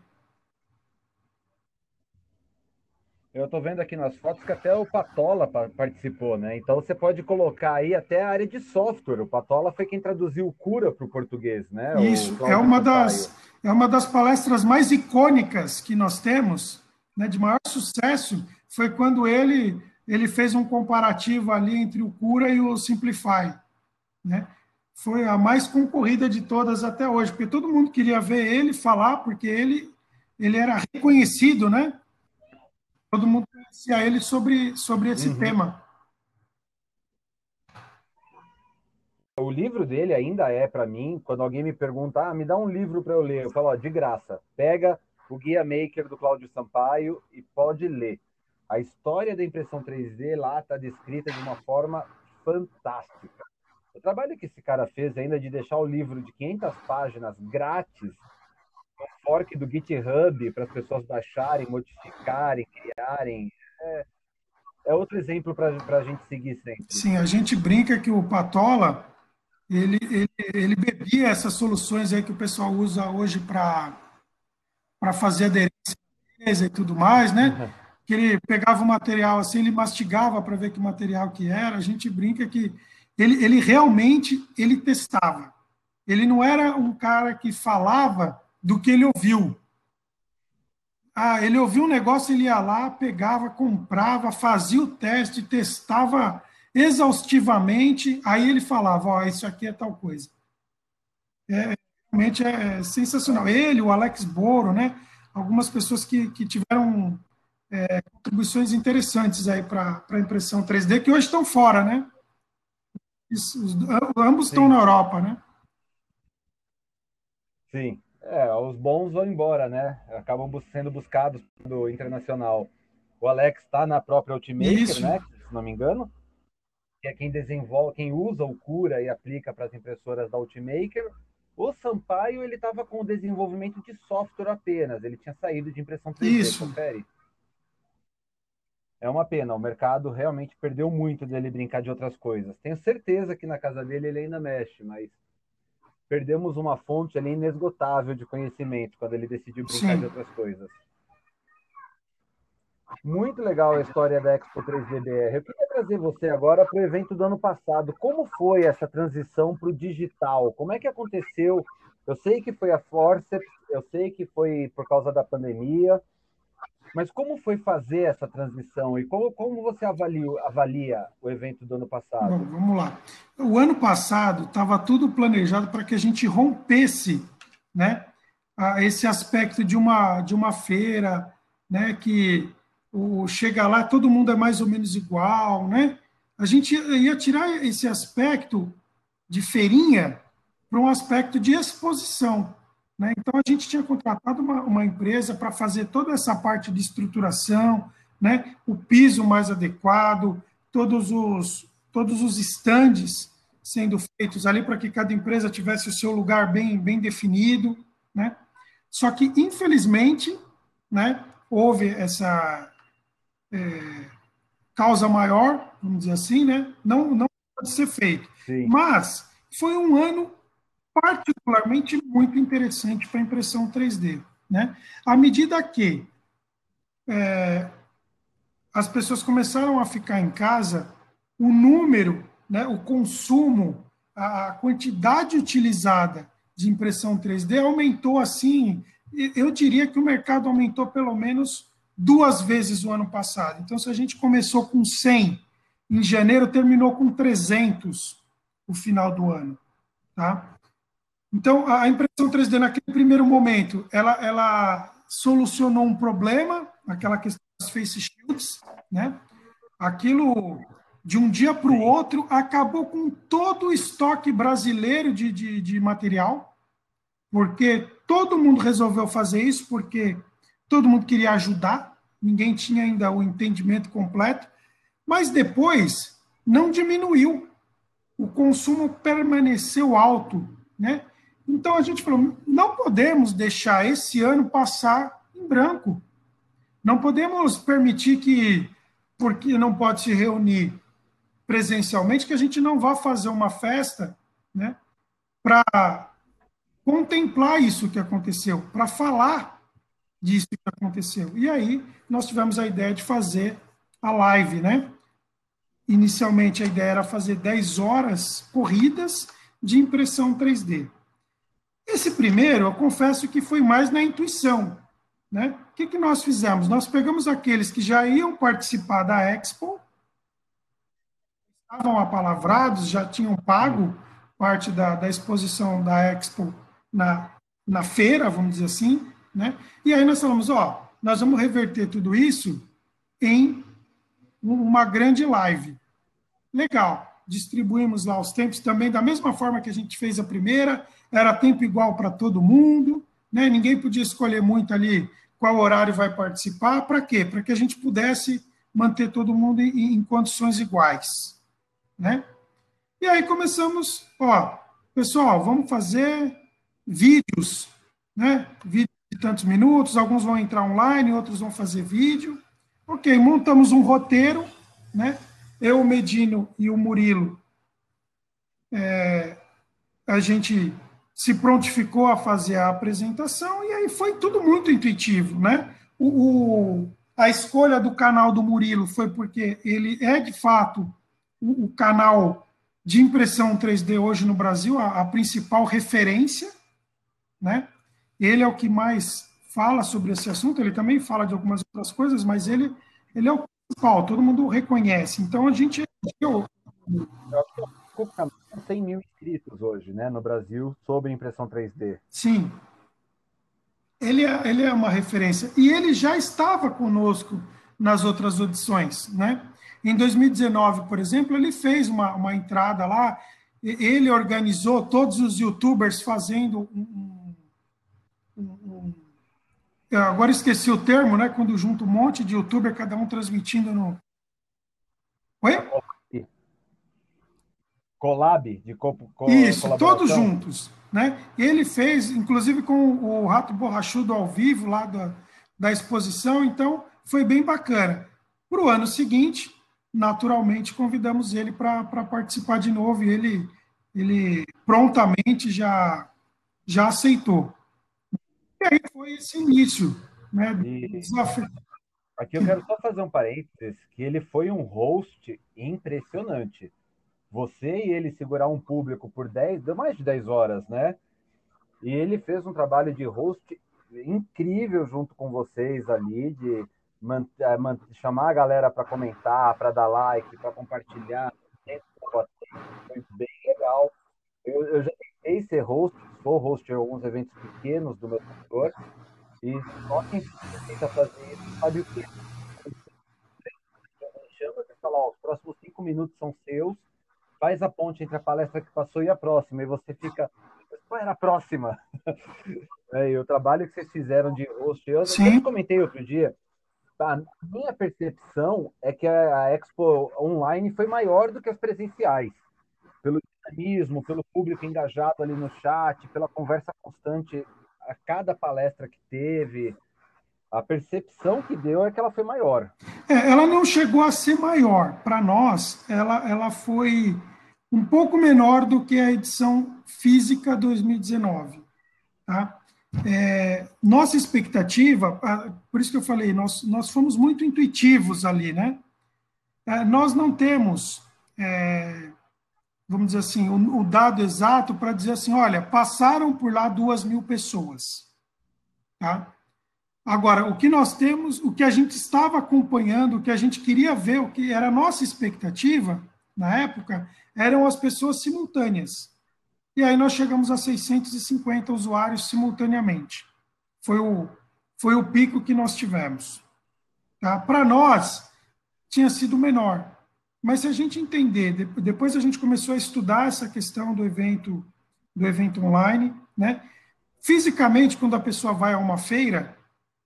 Eu estou vendo aqui nas fotos que até o Patola participou, né? Então você pode colocar aí até a área de software. O Patola foi quem traduziu o Cura para o português, né? Isso, é uma, das, é uma das palestras mais icônicas que nós temos, né, de maior sucesso, foi quando ele, ele fez um comparativo ali entre o Cura e o Simplify, né? Foi a mais concorrida de todas até hoje, porque todo mundo queria ver ele falar, porque ele, ele era reconhecido, né? todo mundo conhecia ele sobre, sobre esse uhum. tema. O livro dele ainda é, para mim, quando alguém me pergunta, ah, me dá um livro para eu ler, eu falo, ó, de graça, pega o Guia Maker do Cláudio Sampaio e pode ler. A história da impressão 3D lá está descrita de uma forma fantástica. O trabalho que esse cara fez ainda de deixar o livro de 500 páginas grátis um fork do GitHub para as pessoas baixarem, modificarem, criarem. É, é outro exemplo para a gente seguir sempre. Sim, a gente brinca que o Patola ele, ele, ele bebia essas soluções aí que o pessoal usa hoje para fazer aderência e tudo mais, né? Uhum. Que ele pegava o material assim, ele mastigava para ver que material que era. A gente brinca que ele, ele realmente ele testava. Ele não era um cara que falava do que ele ouviu. Ah, ele ouviu um negócio, ele ia lá, pegava, comprava, fazia o teste, testava exaustivamente, aí ele falava, ó, oh, isso aqui é tal coisa. É, realmente é sensacional. Ele, o Alex Boro, né? Algumas pessoas que, que tiveram é, contribuições interessantes aí para a impressão 3D, que hoje estão fora, né? Isso, os, ambos Sim. estão na Europa, né? Sim. É, os bons vão embora, né? Acabam sendo buscados do internacional. O Alex está na própria Ultimaker, Isso. né? Se não me engano. Que é quem desenvolve, quem usa o Cura e aplica para as impressoras da Ultimaker. O Sampaio, ele estava com o desenvolvimento de software apenas. Ele tinha saído de impressão 3D, Isso. confere. É uma pena, o mercado realmente perdeu muito dele brincar de outras coisas. Tenho certeza que na casa dele ele ainda mexe, mas perdemos uma fonte ali inesgotável de conhecimento quando ele decidiu brincar Sim. de outras coisas. Muito legal a história da Expo 3DBR. Eu queria trazer você agora para o evento do ano passado. Como foi essa transição para o digital? Como é que aconteceu? Eu sei que foi a Forceps, eu sei que foi por causa da pandemia, Mas como foi fazer essa transição e como, como você avalia, avalia o evento do ano passado? Bom, vamos lá. O ano passado estava tudo planejado para que a gente rompesse né, esse aspecto de uma, de uma feira, né, que o, chega lá, todo mundo é mais ou menos igual. Né? A gente ia tirar esse aspecto de feirinha para um aspecto de exposição. Né? Então, a gente tinha contratado uma, uma empresa para fazer toda essa parte de estruturação, né? o piso mais adequado, todos os, todos os estandes sendo feitos ali para que cada empresa tivesse o seu lugar bem, bem definido. Né? Só que, infelizmente, né, houve essa é, causa maior, vamos dizer assim, né? não, não pode ser feito. Sim. Mas foi um ano particularmente muito interessante para impressão 3D. Né? À medida que é, as pessoas começaram a ficar em casa, o número, né, o consumo, a quantidade utilizada de impressão 3D aumentou assim. Eu diria que o mercado aumentou pelo menos duas vezes o ano passado. Então, se a gente começou com 100 em janeiro, terminou com 300 o final do ano. Tá? Então, a impressão 3D, naquele primeiro momento, ela, ela solucionou um problema, aquela questão das face shields, né? Aquilo, de um dia para o outro, acabou com todo o estoque brasileiro de, de, de material, porque todo mundo resolveu fazer isso, porque todo mundo queria ajudar, ninguém tinha ainda o entendimento completo, mas depois não diminuiu. O consumo permaneceu alto, né? Então a gente falou: não podemos deixar esse ano passar em branco. Não podemos permitir que, porque não pode se reunir presencialmente, que a gente não vá fazer uma festa né, para contemplar isso que aconteceu, para falar disso que aconteceu. E aí nós tivemos a ideia de fazer a live, né? Inicialmente a ideia era fazer 10 horas corridas de impressão 3D. Esse primeiro, eu confesso que foi mais na intuição. Né? O que, que nós fizemos? Nós pegamos aqueles que já iam participar da Expo, estavam apalavrados, já tinham pago parte da, da exposição da Expo na, na feira, vamos dizer assim, né? E aí nós falamos, ó, nós vamos reverter tudo isso em uma grande live. Legal. Distribuímos lá os tempos também da mesma forma que a gente fez a primeira, era tempo igual para todo mundo, né? ninguém podia escolher muito ali qual horário vai participar, para quê? Para que a gente pudesse manter todo mundo em, em, condições iguais. Né? E aí começamos, ó, pessoal, vamos fazer vídeos, né? Vídeos de tantos minutos, alguns vão entrar online, outros vão fazer vídeo. Ok, montamos um roteiro, né? Eu, o Medino e o Murilo, é, a gente se prontificou a fazer a apresentação e aí foi tudo muito intuitivo, né? O, o, a escolha do canal do Murilo foi porque ele é, de fato, o, o canal de impressão 3D hoje no Brasil, a, a, principal referência, né? Ele é o que mais fala sobre esse assunto, ele também fala de algumas outras coisas, mas ele, ele é o principal, todo mundo reconhece. Então, a gente... Eu, o canal tem 100 mil inscritos hoje, né, no Brasil, sobre impressão 3D. Sim. Ele é, ele é uma referência. E ele já estava conosco nas outras audições, né? Em 2019, por exemplo, ele fez uma, uma entrada lá, ele organizou todos os youtubers fazendo um, um, um, agora esqueci o termo, né? Quando junta um monte de youtuber, cada um transmitindo no. Oi? Collab de co co Isso, todos juntos. Né? Ele fez, inclusive com o Rato Borrachudo ao vivo lá da, da exposição, então foi bem bacana. Para o ano seguinte, naturalmente, convidamos ele para participar de novo e ele, ele prontamente já, já aceitou. E aí foi esse início. Né. Aqui eu quero só fazer um parênteses, que ele foi um host impressionante você e ele segurar um público por 10, deu mais de 10 horas, né? E ele fez um trabalho de host incrível junto com vocês ali, de é, chamar a galera para comentar, para dar like, para compartilhar. Foi bem legal. Eu, eu já tentei ser host, sou host de alguns eventos pequenos do meu setor, e só quem tenta fazer isso sabe o que chama e fala, os próximos cinco minutos são seus, faz a ponte entre a palestra que passou e a próxima, e você fica, qual era a próxima? [laughs] é, e o trabalho que vocês fizeram de host, eu, eu comentei outro dia, a minha percepção é que a Expo online foi maior do que as presenciais, pelo dinamismo, pelo público engajado ali no chat, pela conversa constante a cada palestra que teve, a percepção que deu é que ela foi maior. É, ela não chegou a ser maior. Para nós, ela, ela foi um pouco menor do que a edição física 2019. Tá? É, nossa expectativa, por isso que eu falei, nós, nós fomos muito intuitivos ali, né? É, nós não temos, é, vamos dizer assim, o, o dado exato para dizer assim, olha, passaram por lá duas mil pessoas, tá? Agora, o que nós temos, o que a gente estava acompanhando, o que a gente queria ver, o que era a nossa expectativa na época, eram as pessoas simultâneas. E aí nós chegamos a 650 usuários simultaneamente. Foi o, foi o pico que nós tivemos. Tá? Para nós, tinha sido menor. Mas se a gente entender, depois a gente começou a estudar essa questão do evento, do evento online, né? Fisicamente, quando a pessoa vai a uma feira,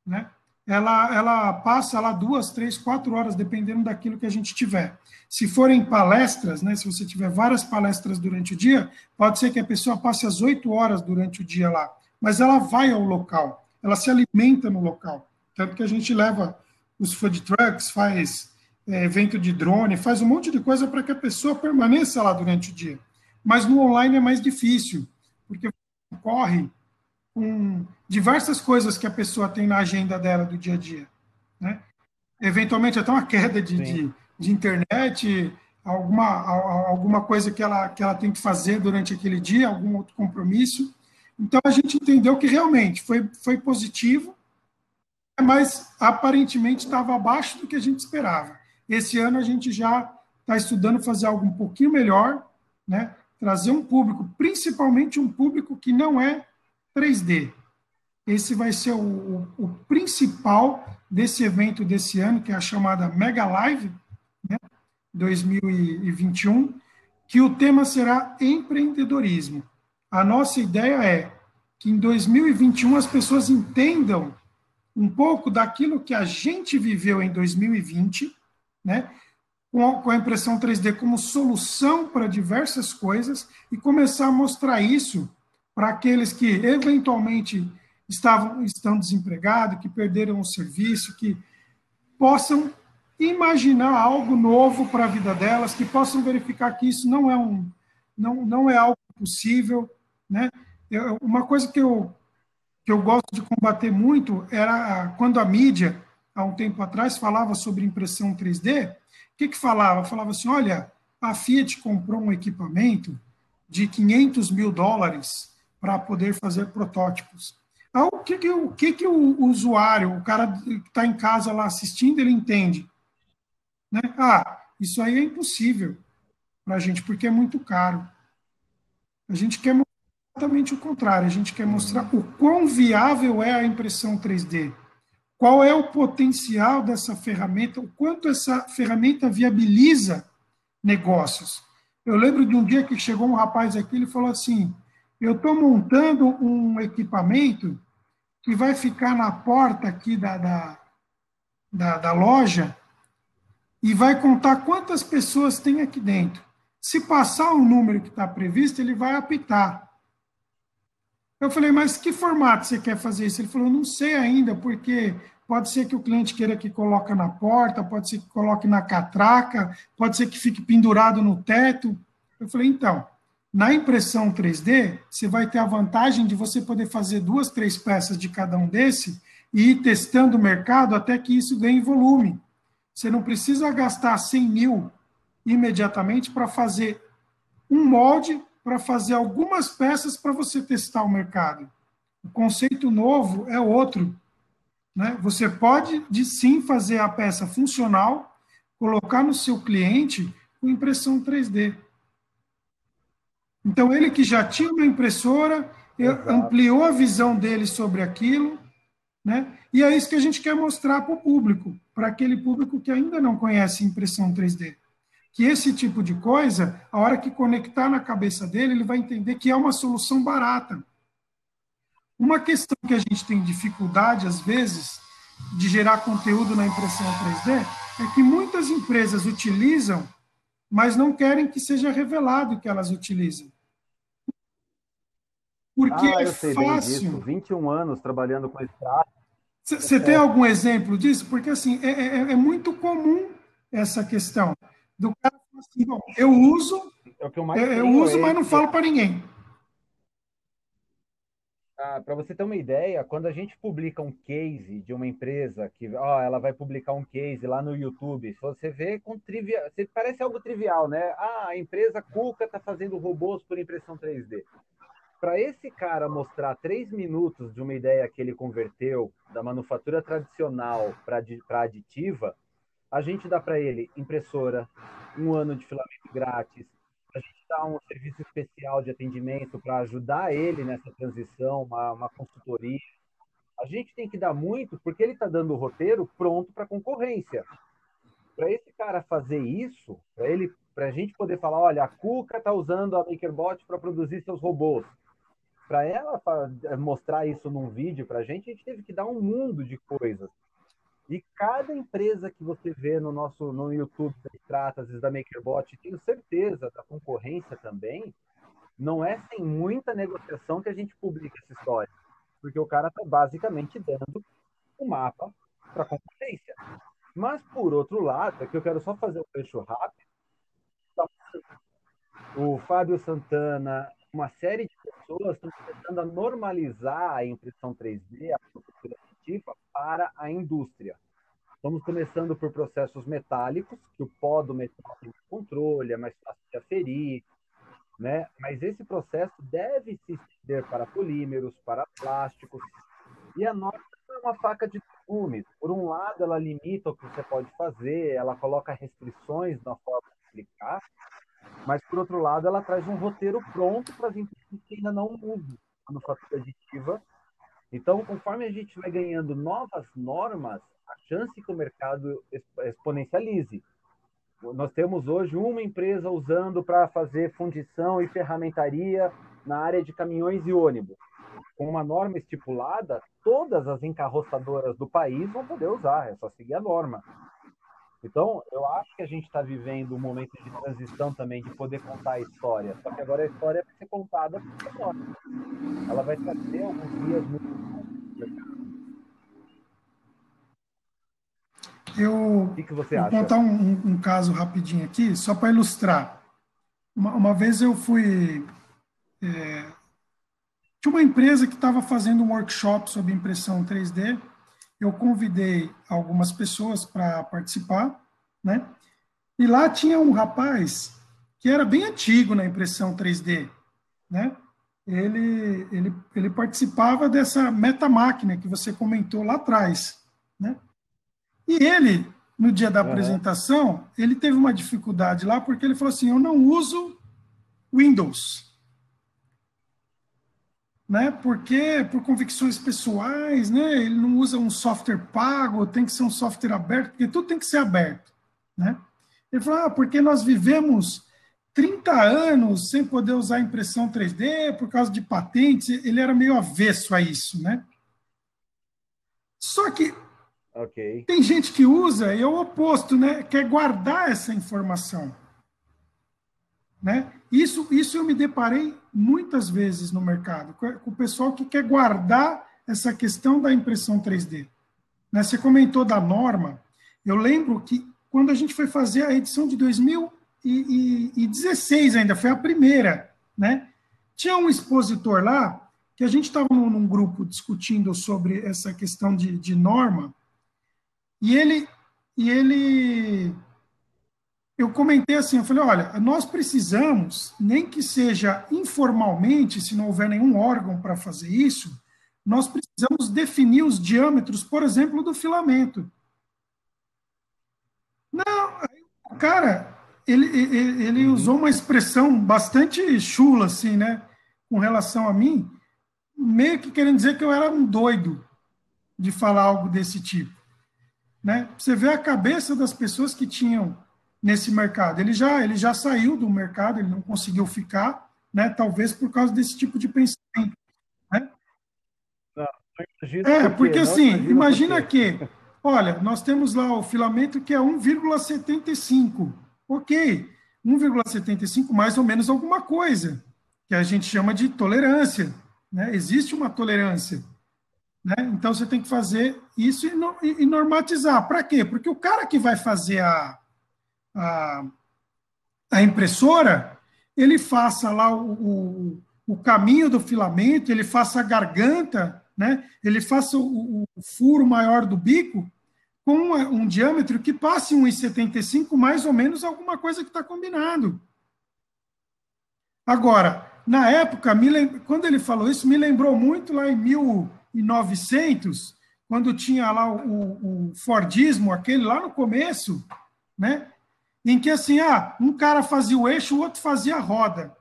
né? Ela, ela passa lá duas, três, quatro horas, dependendo daquilo que a gente tiver. Se forem palestras, né, se você tiver várias palestras durante o dia, pode ser que a pessoa passe as oito horas durante o dia lá, mas ela vai ao local, ela se alimenta no local. Tanto que a gente leva os food trucks, faz é, evento de drone, faz um monte de coisa para que a pessoa permaneça lá durante o dia. Mas no online é mais difícil, porque corre com diversas coisas que a pessoa tem na agenda dela do dia a dia. Né? Eventualmente, até uma queda de, de, de, internet, alguma, alguma coisa que ela, que ela tem que fazer durante aquele dia, algum outro compromisso. Então, a gente entendeu que realmente foi, foi positivo, mas aparentemente estava abaixo do que a gente esperava. Esse ano, a gente já está estudando fazer algo um pouquinho melhor, né? trazer um público, principalmente um público que não é 3D. Esse vai ser o, o, principal desse evento desse ano, que é a chamada Mega Live né, 2021, que o tema será empreendedorismo. A nossa ideia é que em 2021 as pessoas entendam um pouco daquilo que a gente viveu em 2020, né, com a impressão 3D como solução para diversas coisas e começar a mostrar isso para aqueles que eventualmente estavam, estão desempregados, que perderam o serviço, que possam imaginar algo novo para a vida delas, que possam verificar que isso não é um não, não é algo possível, né? Eu, uma coisa que eu que eu gosto de combater muito era quando a mídia há um tempo atrás falava sobre impressão 3D, o que que falava? Falava assim, olha, a Fiat comprou um equipamento de 500 mil dólares para poder fazer protótipos. Então, o que, que, o, que, que o usuário, o cara que está em casa lá assistindo, ele entende? Né? Ah, isso aí é impossível para a gente, porque é muito caro. A gente quer exatamente o contrário, a gente quer mostrar o quão viável é a impressão 3D, qual é o potencial dessa ferramenta, o quanto essa ferramenta viabiliza negócios. Eu lembro de um dia que chegou um rapaz aqui, ele falou assim: eu estou montando um equipamento que vai ficar na porta aqui da, da, da, da loja e vai contar quantas pessoas tem aqui dentro. Se passar o número que está previsto, ele vai apitar. Eu falei, mas que formato você quer fazer isso? Ele falou, não sei ainda, porque pode ser que o cliente queira que coloque na porta, pode ser que coloque na catraca, pode ser que fique pendurado no teto. Eu falei, então, na impressão 3D, você vai ter a vantagem de você poder fazer duas, três peças de cada um desse e ir testando o mercado até que isso ganhe volume. Você não precisa gastar 100 mil imediatamente para fazer um molde, para fazer algumas peças para você testar o mercado. O conceito novo é outro. Né? Você pode, de, sim, fazer a peça funcional, colocar no seu cliente com impressão 3D. Então, ele que já tinha uma impressora, Exato. ampliou a visão dele sobre aquilo, né? E é isso que a gente quer mostrar para o público, para aquele público que ainda não conhece impressão 3D. Que esse tipo de coisa, a hora que conectar na cabeça dele, ele vai entender que é uma solução barata. Uma questão que a gente tem dificuldade, às vezes, de gerar conteúdo na impressão 3D é que muitas empresas utilizam, mas não querem que seja revelado que elas utilizam. Porque ah, é fácil. 21 anos trabalhando com extrato. Você tem algum exemplo disso? Porque assim é, é, é, muito comum essa questão do cara assim, bom, eu uso, é eu, eu uso, mas não falo para ninguém. Ah, para você ter uma ideia, quando a gente publica um case de uma empresa que, ó, ela vai publicar um case lá no YouTube, você vê com trivial, parece algo trivial, né? Ah, a empresa Cuca está fazendo robôs por impressão 3D para esse cara mostrar três minutos de uma ideia que ele converteu da manufatura tradicional para aditiva, a gente dá para ele impressora, um ano de filamento grátis, a gente dá um serviço especial de atendimento para ajudar ele nessa transição, uma, uma consultoria. A gente tem que dar muito porque ele está dando o roteiro pronto para concorrência. Para esse cara fazer isso, para ele, para a gente poder falar, olha, a Cuca está usando a MakerBot para produzir seus robôs para ela mostrar isso num vídeo para a gente, a gente teve que dar um mundo de coisas. E cada empresa que você vê no nosso no YouTube da Strata, às vezes da MakerBot, tenho certeza da concorrência também, não é sem muita negociação que a gente publica essa história. Porque o cara está basicamente dando o mapa para a concorrência. Mas, por outro lado, aqui eu quero só fazer um fecho rápido. O Fábio Santana, uma série de pessoas estão começando a normalizar a impressão 3D, a produção aditiva, para a indústria. Estamos começando por processos metálicos, que o pó do metal tem controle, é mais fácil de aferir, né? mas esse processo deve se estender para polímeros, para plásticos, e a nossa é uma faca de legumes. Por um lado, ela limita o que você pode fazer, ela coloca restrições na forma de aplicar, mas, por outro lado, ela traz um roteiro pronto para as empresas que ainda não usam a manufatura aditiva. Então, conforme a gente vai ganhando novas normas, a chance que o mercado exponencialize. Nós temos hoje uma empresa usando para fazer fundição e ferramentaria na área de caminhões e ônibus. Com uma norma estipulada, todas as encarroçadoras do país vão poder usar, é só seguir a norma. Então, eu acho que a gente está vivendo um momento de transição também, de poder contar a história. Só que agora a história vai ser contada por nós. Ela vai trazer alguns dias muito. Eu o que, que você vou acha? contar um, um, caso rapidinho aqui, só para ilustrar. Uma, uma, vez eu fui. É, tinha uma empresa que estava fazendo um workshop sobre impressão 3D eu convidei algumas pessoas para participar, né? E lá tinha um rapaz que era bem antigo na impressão 3D, né? Ele, ele, ele participava dessa metamáquina que você comentou lá atrás, né? E ele, no dia da uhum. apresentação, ele teve uma dificuldade lá porque ele falou assim: eu não uso Windows né? Porque por convicções pessoais, né? Ele não usa um software pago, tem que ser um software aberto, porque tudo tem que ser aberto, né? Ele falou: ah, porque nós vivemos 30 anos sem poder usar impressão 3D por causa de patentes. Ele era meio avesso a isso, né? Só que okay. tem gente que usa e é o oposto, né? Quer guardar essa informação, né? Isso, isso eu me deparei muitas vezes no mercado, com o pessoal que quer guardar essa questão da impressão 3D. Né? Você comentou da norma, eu lembro que quando a gente foi fazer a edição de 2016 ainda, foi a primeira, né? Tinha um expositor lá, que a gente estava num, grupo discutindo sobre essa questão de, de norma, e ele, e ele eu comentei assim, eu falei, olha, nós precisamos, nem que seja informalmente, se não houver nenhum órgão para fazer isso, nós precisamos definir os diâmetros, por exemplo, do filamento. Não, o cara, ele, ele, ele uhum. usou uma expressão bastante chula, assim, né, com relação a mim, meio que querendo dizer que eu era um doido de falar algo desse tipo. Né? Você vê a cabeça das pessoas que tinham nesse mercado. Ele já, ele já saiu do mercado, ele não conseguiu ficar, né? talvez por causa desse tipo de pensamento. Né? Não, não é, porque assim, imagina que, olha, nós temos lá o filamento que é 1,75. Ok, 1,75 mais ou menos alguma coisa, que a gente chama de tolerância. Né? Existe uma tolerância. Né? Então você tem que fazer isso e, normatizar. Para quê? Porque o cara que vai fazer a, a, a impressora, ele faça lá o, o, o, caminho do filamento, ele faça a garganta, né? ele faça o, o furo maior do bico com um, um diâmetro que passe 1,75 mais ou menos alguma coisa que está combinado. Agora, na época, quando ele falou isso, me lembrou muito lá em 1900, quando tinha lá o, o Fordismo, aquele lá no começo, né? Em que assim, ah, um cara fazia o eixo, o outro fazia a roda.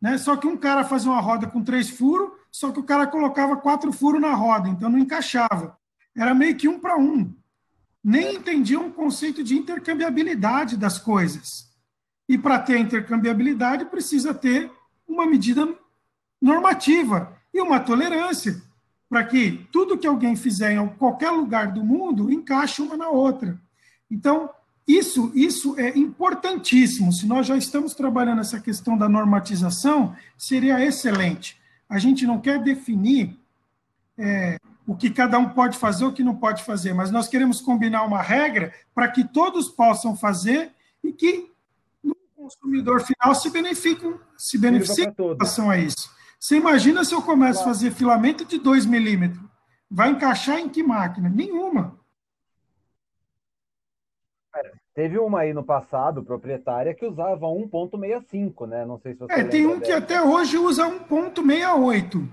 Né? Só que um cara fazia uma roda com três furos, só que o cara colocava quatro furos na roda, então não encaixava. Era meio que um para um. Nem entendiam o conceito de intercambiabilidade das coisas. E para ter intercambiabilidade, precisa ter uma medida normativa e uma tolerância para que tudo que alguém fizer em qualquer lugar do mundo encaixe uma na outra. Então, isso, isso é importantíssimo. Se nós já estamos trabalhando essa questão da normatização, seria excelente. A gente não quer definir é, o que cada um pode fazer ou o que não pode fazer, mas nós queremos combinar uma regra para que todos possam fazer e que consumidor final se se beneficia em relação a isso. Você imagina se eu começo a fazer filamento de 2 milímetros? Vai encaixar em que máquina? Nenhuma. Teve uma aí no passado, proprietária, que usava 1.65, né? Não sei se você É, tem um que até hoje usa 1.68,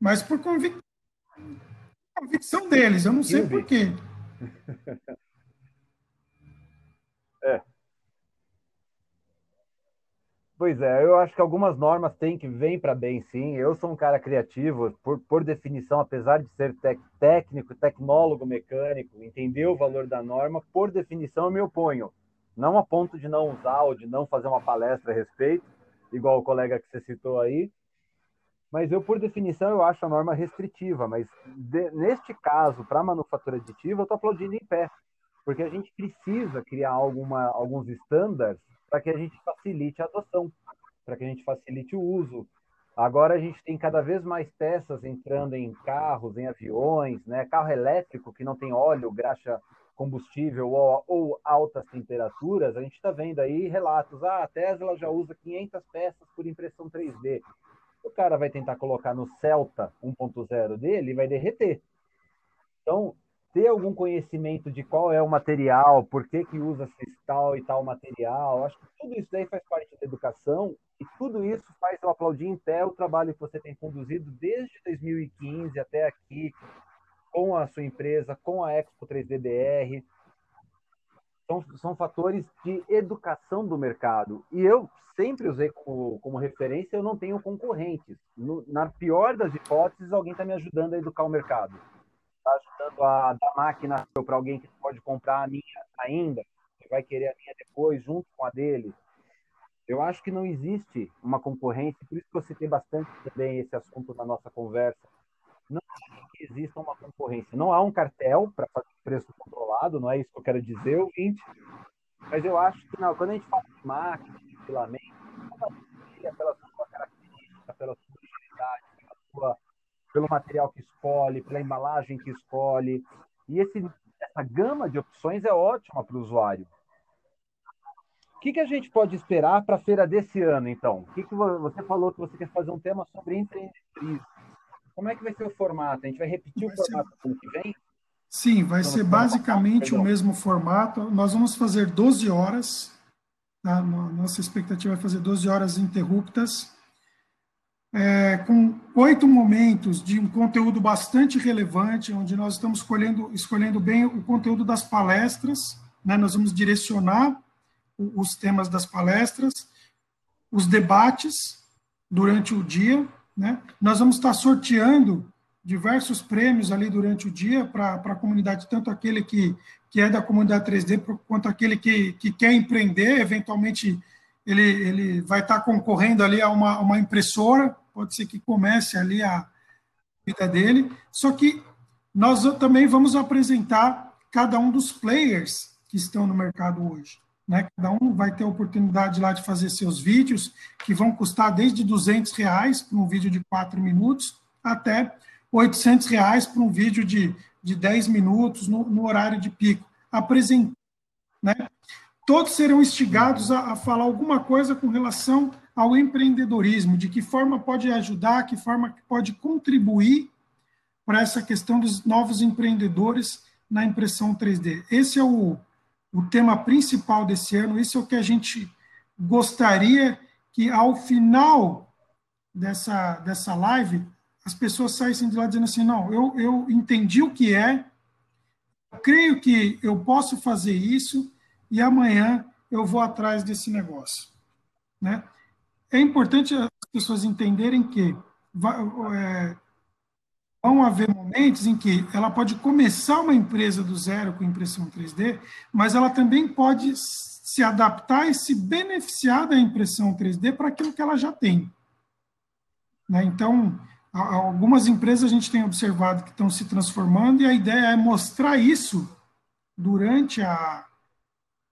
mas por convic... convicção deles, eu não sei por [laughs] quê. é. Pois é, eu acho que algumas normas têm que vir para bem, sim. Eu sou um cara criativo, por, por definição, apesar de ser tec, técnico, tecnólogo mecânico, entender o valor da norma, por definição eu me oponho. Não a ponto de não usar ou de não fazer uma palestra a respeito, igual o colega que você citou aí, mas eu, por definição, eu acho a norma restritiva. Mas de, neste caso, para a manufatura aditiva, eu estou aplaudindo em pé, porque a gente precisa criar alguma, alguns estándares para que a gente facilite a adoção, para que a gente facilite o uso. Agora a gente tem cada vez mais peças entrando em carros, em aviões, né? Carro elétrico que não tem óleo, graxa combustível ou, ou altas temperaturas. A gente está vendo aí relatos: ah, a Tesla já usa 500 peças por impressão 3D. O cara vai tentar colocar no Celta 1.0 dele e vai derreter. Então, ter algum conhecimento de qual é o material, por que, que usa tal e tal material. Acho que tudo isso daí faz parte da educação e tudo isso faz eu aplaudir em pé o trabalho que você tem conduzido desde 2015 até aqui, com a sua empresa, com a Expo 3DBR. São, são fatores de educação do mercado. E eu sempre usei como, como referência, eu não tenho concorrentes. No, na pior das hipóteses, alguém está me ajudando a educar o mercado está ajudando a dar máquina para alguém que pode comprar a minha ainda, que vai querer a minha depois, junto com a dele. Eu acho que não existe uma concorrência, por isso que eu citei bastante também esse assunto na nossa conversa. Não exista uma concorrência. Não há um cartel para fazer preço controlado, não é isso que eu quero dizer, ouvinte. Mas eu acho que não, quando a gente fala de máquina, de filamento, pela sua característica, pela sua utilidade, pela sua pelo material que escolhe, pela embalagem que escolhe. E esse, essa gama de opções é ótima para o usuário. O que, que a gente pode esperar para a feira desse ano, então? O que, que você falou que você quer fazer um tema sobre empreendedorismo? Como é que vai ser o formato? A gente vai repetir vai o formato ser... ano que vem? Sim, vai ser basicamente o mesmo formato. Nós vamos fazer 12 horas. Tá? Nossa expectativa é fazer 12 horas interruptas é, com oito momentos de um conteúdo bastante relevante, onde nós estamos escolhendo, escolhendo bem o conteúdo das palestras, né? nós vamos direcionar os temas das palestras, os debates durante o dia, né? nós vamos estar sorteando diversos prêmios ali durante o dia para a comunidade, tanto aquele que, que é da comunidade 3D, quanto aquele que, que quer empreender, eventualmente ele, ele vai estar concorrendo ali a uma, uma impressora, pode ser que comece ali a vida dele. Só que nós também vamos apresentar cada um dos players que estão no mercado hoje. Né? Cada um vai ter a oportunidade lá de fazer seus vídeos, que vão custar desde 200 reais para um vídeo de 4 minutos, até 800 reais para um vídeo de, de 10 minutos no, no horário de pico. Apresentando, né? Todos serão instigados a, a falar alguma coisa com relação ao empreendedorismo, de que forma pode ajudar, que forma pode contribuir para essa questão dos novos empreendedores na impressão 3D. Esse é o, o tema principal desse ano, isso é o que a gente gostaria que ao final dessa, dessa live as pessoas saíssem de lá dizendo assim, não, eu, eu entendi o que é, creio que eu posso fazer isso e amanhã eu vou atrás desse negócio, né? é importante as pessoas entenderem que é, vão haver momentos em que ela pode começar uma empresa do zero com impressão 3D, mas ela também pode se adaptar e se beneficiar da impressão 3D para aquilo que ela já tem. Né? Então, algumas empresas a gente tem observado que estão se transformando e a ideia é mostrar isso durante a,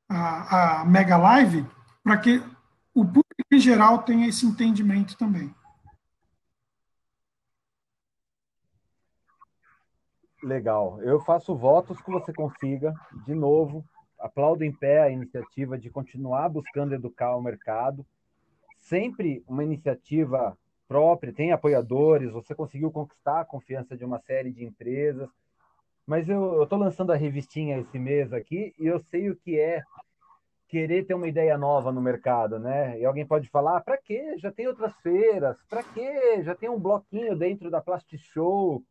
a, a Mega Live para que o público em geral tenha esse entendimento também. Legal. Eu faço votos que você consiga, de novo, aplaudo em pé a iniciativa de continuar buscando educar o mercado. Sempre uma iniciativa própria, tem apoiadores, você conseguiu conquistar a confiança de uma série de empresas. Mas eu estou lançando a revistinha esse mês aqui e eu sei o que é querer ter uma ideia nova no mercado, né? E alguém pode falar, ah, para quê? Já tem outras feiras, para quê? Já tem um bloquinho dentro da Plastic Show,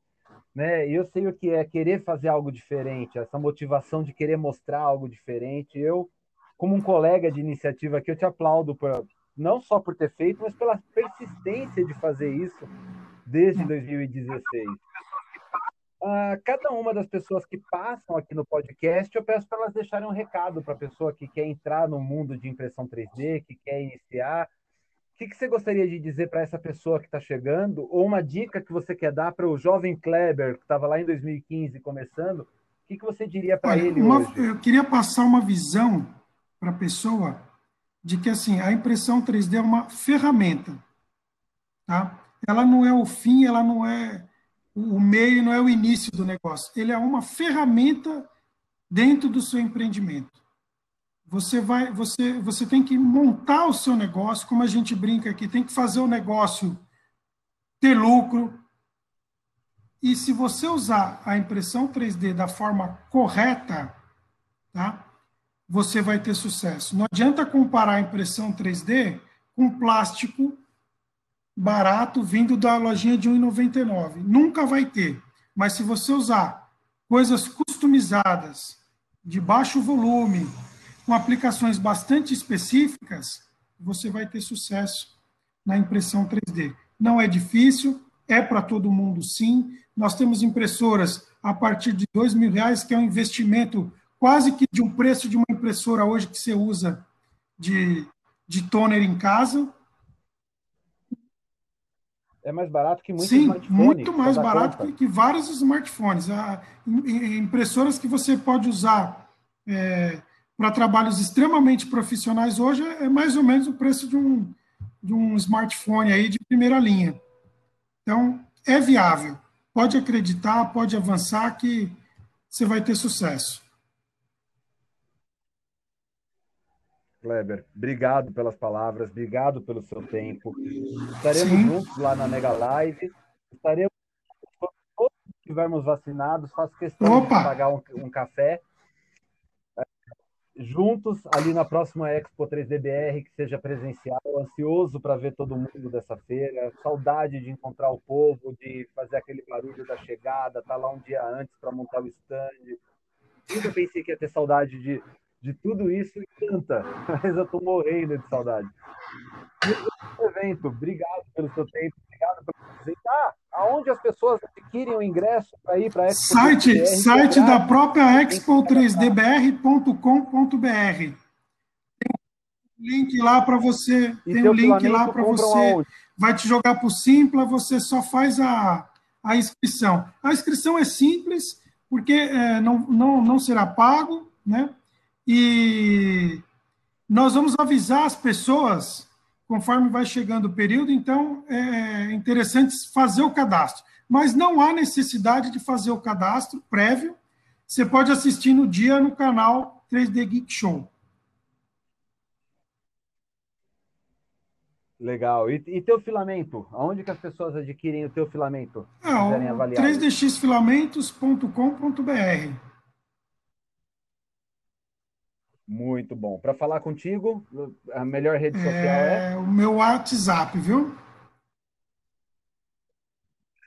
né? E eu sei o que é querer fazer algo diferente, essa motivação de querer mostrar algo diferente. Eu, como um colega de iniciativa aqui, eu te aplaudo por, não só por ter feito, mas pela persistência de fazer isso desde 2016 a cada uma das pessoas que passam aqui no podcast, eu peço para elas deixarem um recado para a pessoa que quer entrar no mundo de impressão 3D, que quer iniciar. O que, que você gostaria de dizer para essa pessoa que está chegando? Ou uma dica que você quer dar para o jovem Kleber, que estava lá em 2015 começando? O que, que você diria para ele uma, hoje? Eu queria passar uma visão para a pessoa de que assim a impressão 3D é uma ferramenta. Tá? Ela não é o fim, ela não é o meio não é o início do negócio, ele é uma ferramenta dentro do seu empreendimento. Você vai, você, você tem que montar o seu negócio, como a gente brinca aqui, tem que fazer o negócio ter lucro. E se você usar a impressão 3D da forma correta, tá? Você vai ter sucesso. Não adianta comparar a impressão 3D com plástico barato vindo da lojinha de 1,99. Nunca vai ter. Mas se você usar coisas customizadas, de baixo volume, com aplicações bastante específicas, você vai ter sucesso na impressão 3D. Não é difícil, é para todo mundo sim. Nós temos impressoras a partir de mil reais, que é um investimento quase que de um preço de uma impressora hoje que você usa de, de toner em casa é mais barato que muito Sim, muito mais barato que, que, vários smartphones. A, impressoras que você pode usar é, para trabalhos extremamente profissionais hoje é mais ou menos o preço de um, de um smartphone aí de primeira linha. Então, é viável. Pode acreditar, pode avançar que você vai ter sucesso. Kleber, obrigado pelas palavras, obrigado pelo seu tempo. Estaremos Sim. juntos lá na Mega Live. Estaremos todos que estivermos vacinados, faço questão Opa. de pagar um, um café. juntos ali na próxima Expo 3DBR, que seja presencial, ansioso para ver todo mundo dessa feira, saudade de encontrar o povo, de fazer aquele barulho da chegada, estar tá lá um dia antes para montar o stand. Nunca pensei que ia ter saudade de, de tudo isso e tanta, [laughs] mas eu estou morrendo de saudade. E evento, obrigado pelo seu tempo, obrigado por apresentar. Aonde as pessoas adquirem o ingresso para ir para a Expo Site, 3DBR, site da própria expo3dbr.com.br. Tem um link lá para você, e tem um link lá para você, vai te jogar para o Simpla, você só faz a, a inscrição. A inscrição é simples, porque é, não, não, não será pago, né? E nós vamos avisar as pessoas conforme vai chegando o período, então é interessante fazer o cadastro. Mas não há necessidade de fazer o cadastro prévio. Você pode assistir no dia no canal 3D Geek Show. Legal. E, e teu filamento? Aonde que as pessoas adquirem o teu filamento? Ah, 3dxfilamentos.com.br. Muito bom. Para falar contigo, a melhor rede social é? é... O meu WhatsApp, viu?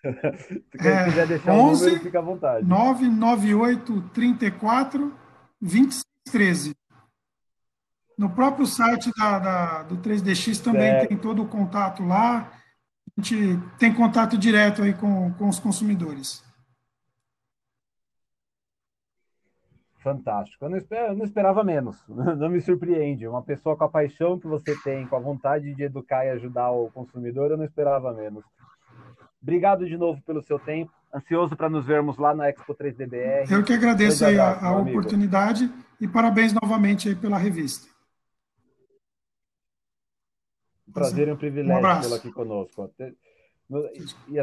[laughs] Se é, quiser deixar 11, o número, fica à vontade. 998 34 2613. No próprio site da, da do 3DX também tem todo o contato lá. A gente tem contato direto aí com, com os consumidores. Fantástico. Eu não, esperava, eu não esperava menos, [laughs] não me surpreende. Uma pessoa com a paixão que você tem, com a vontade de educar e ajudar o consumidor, eu não esperava menos. Obrigado de novo pelo seu tempo. Ansioso para nos vermos lá na Expo 3DBR. Eu que agradeço aí a, a oportunidade e parabéns novamente pela revista. Um prazer e um privilégio um tê-lo aqui conosco. E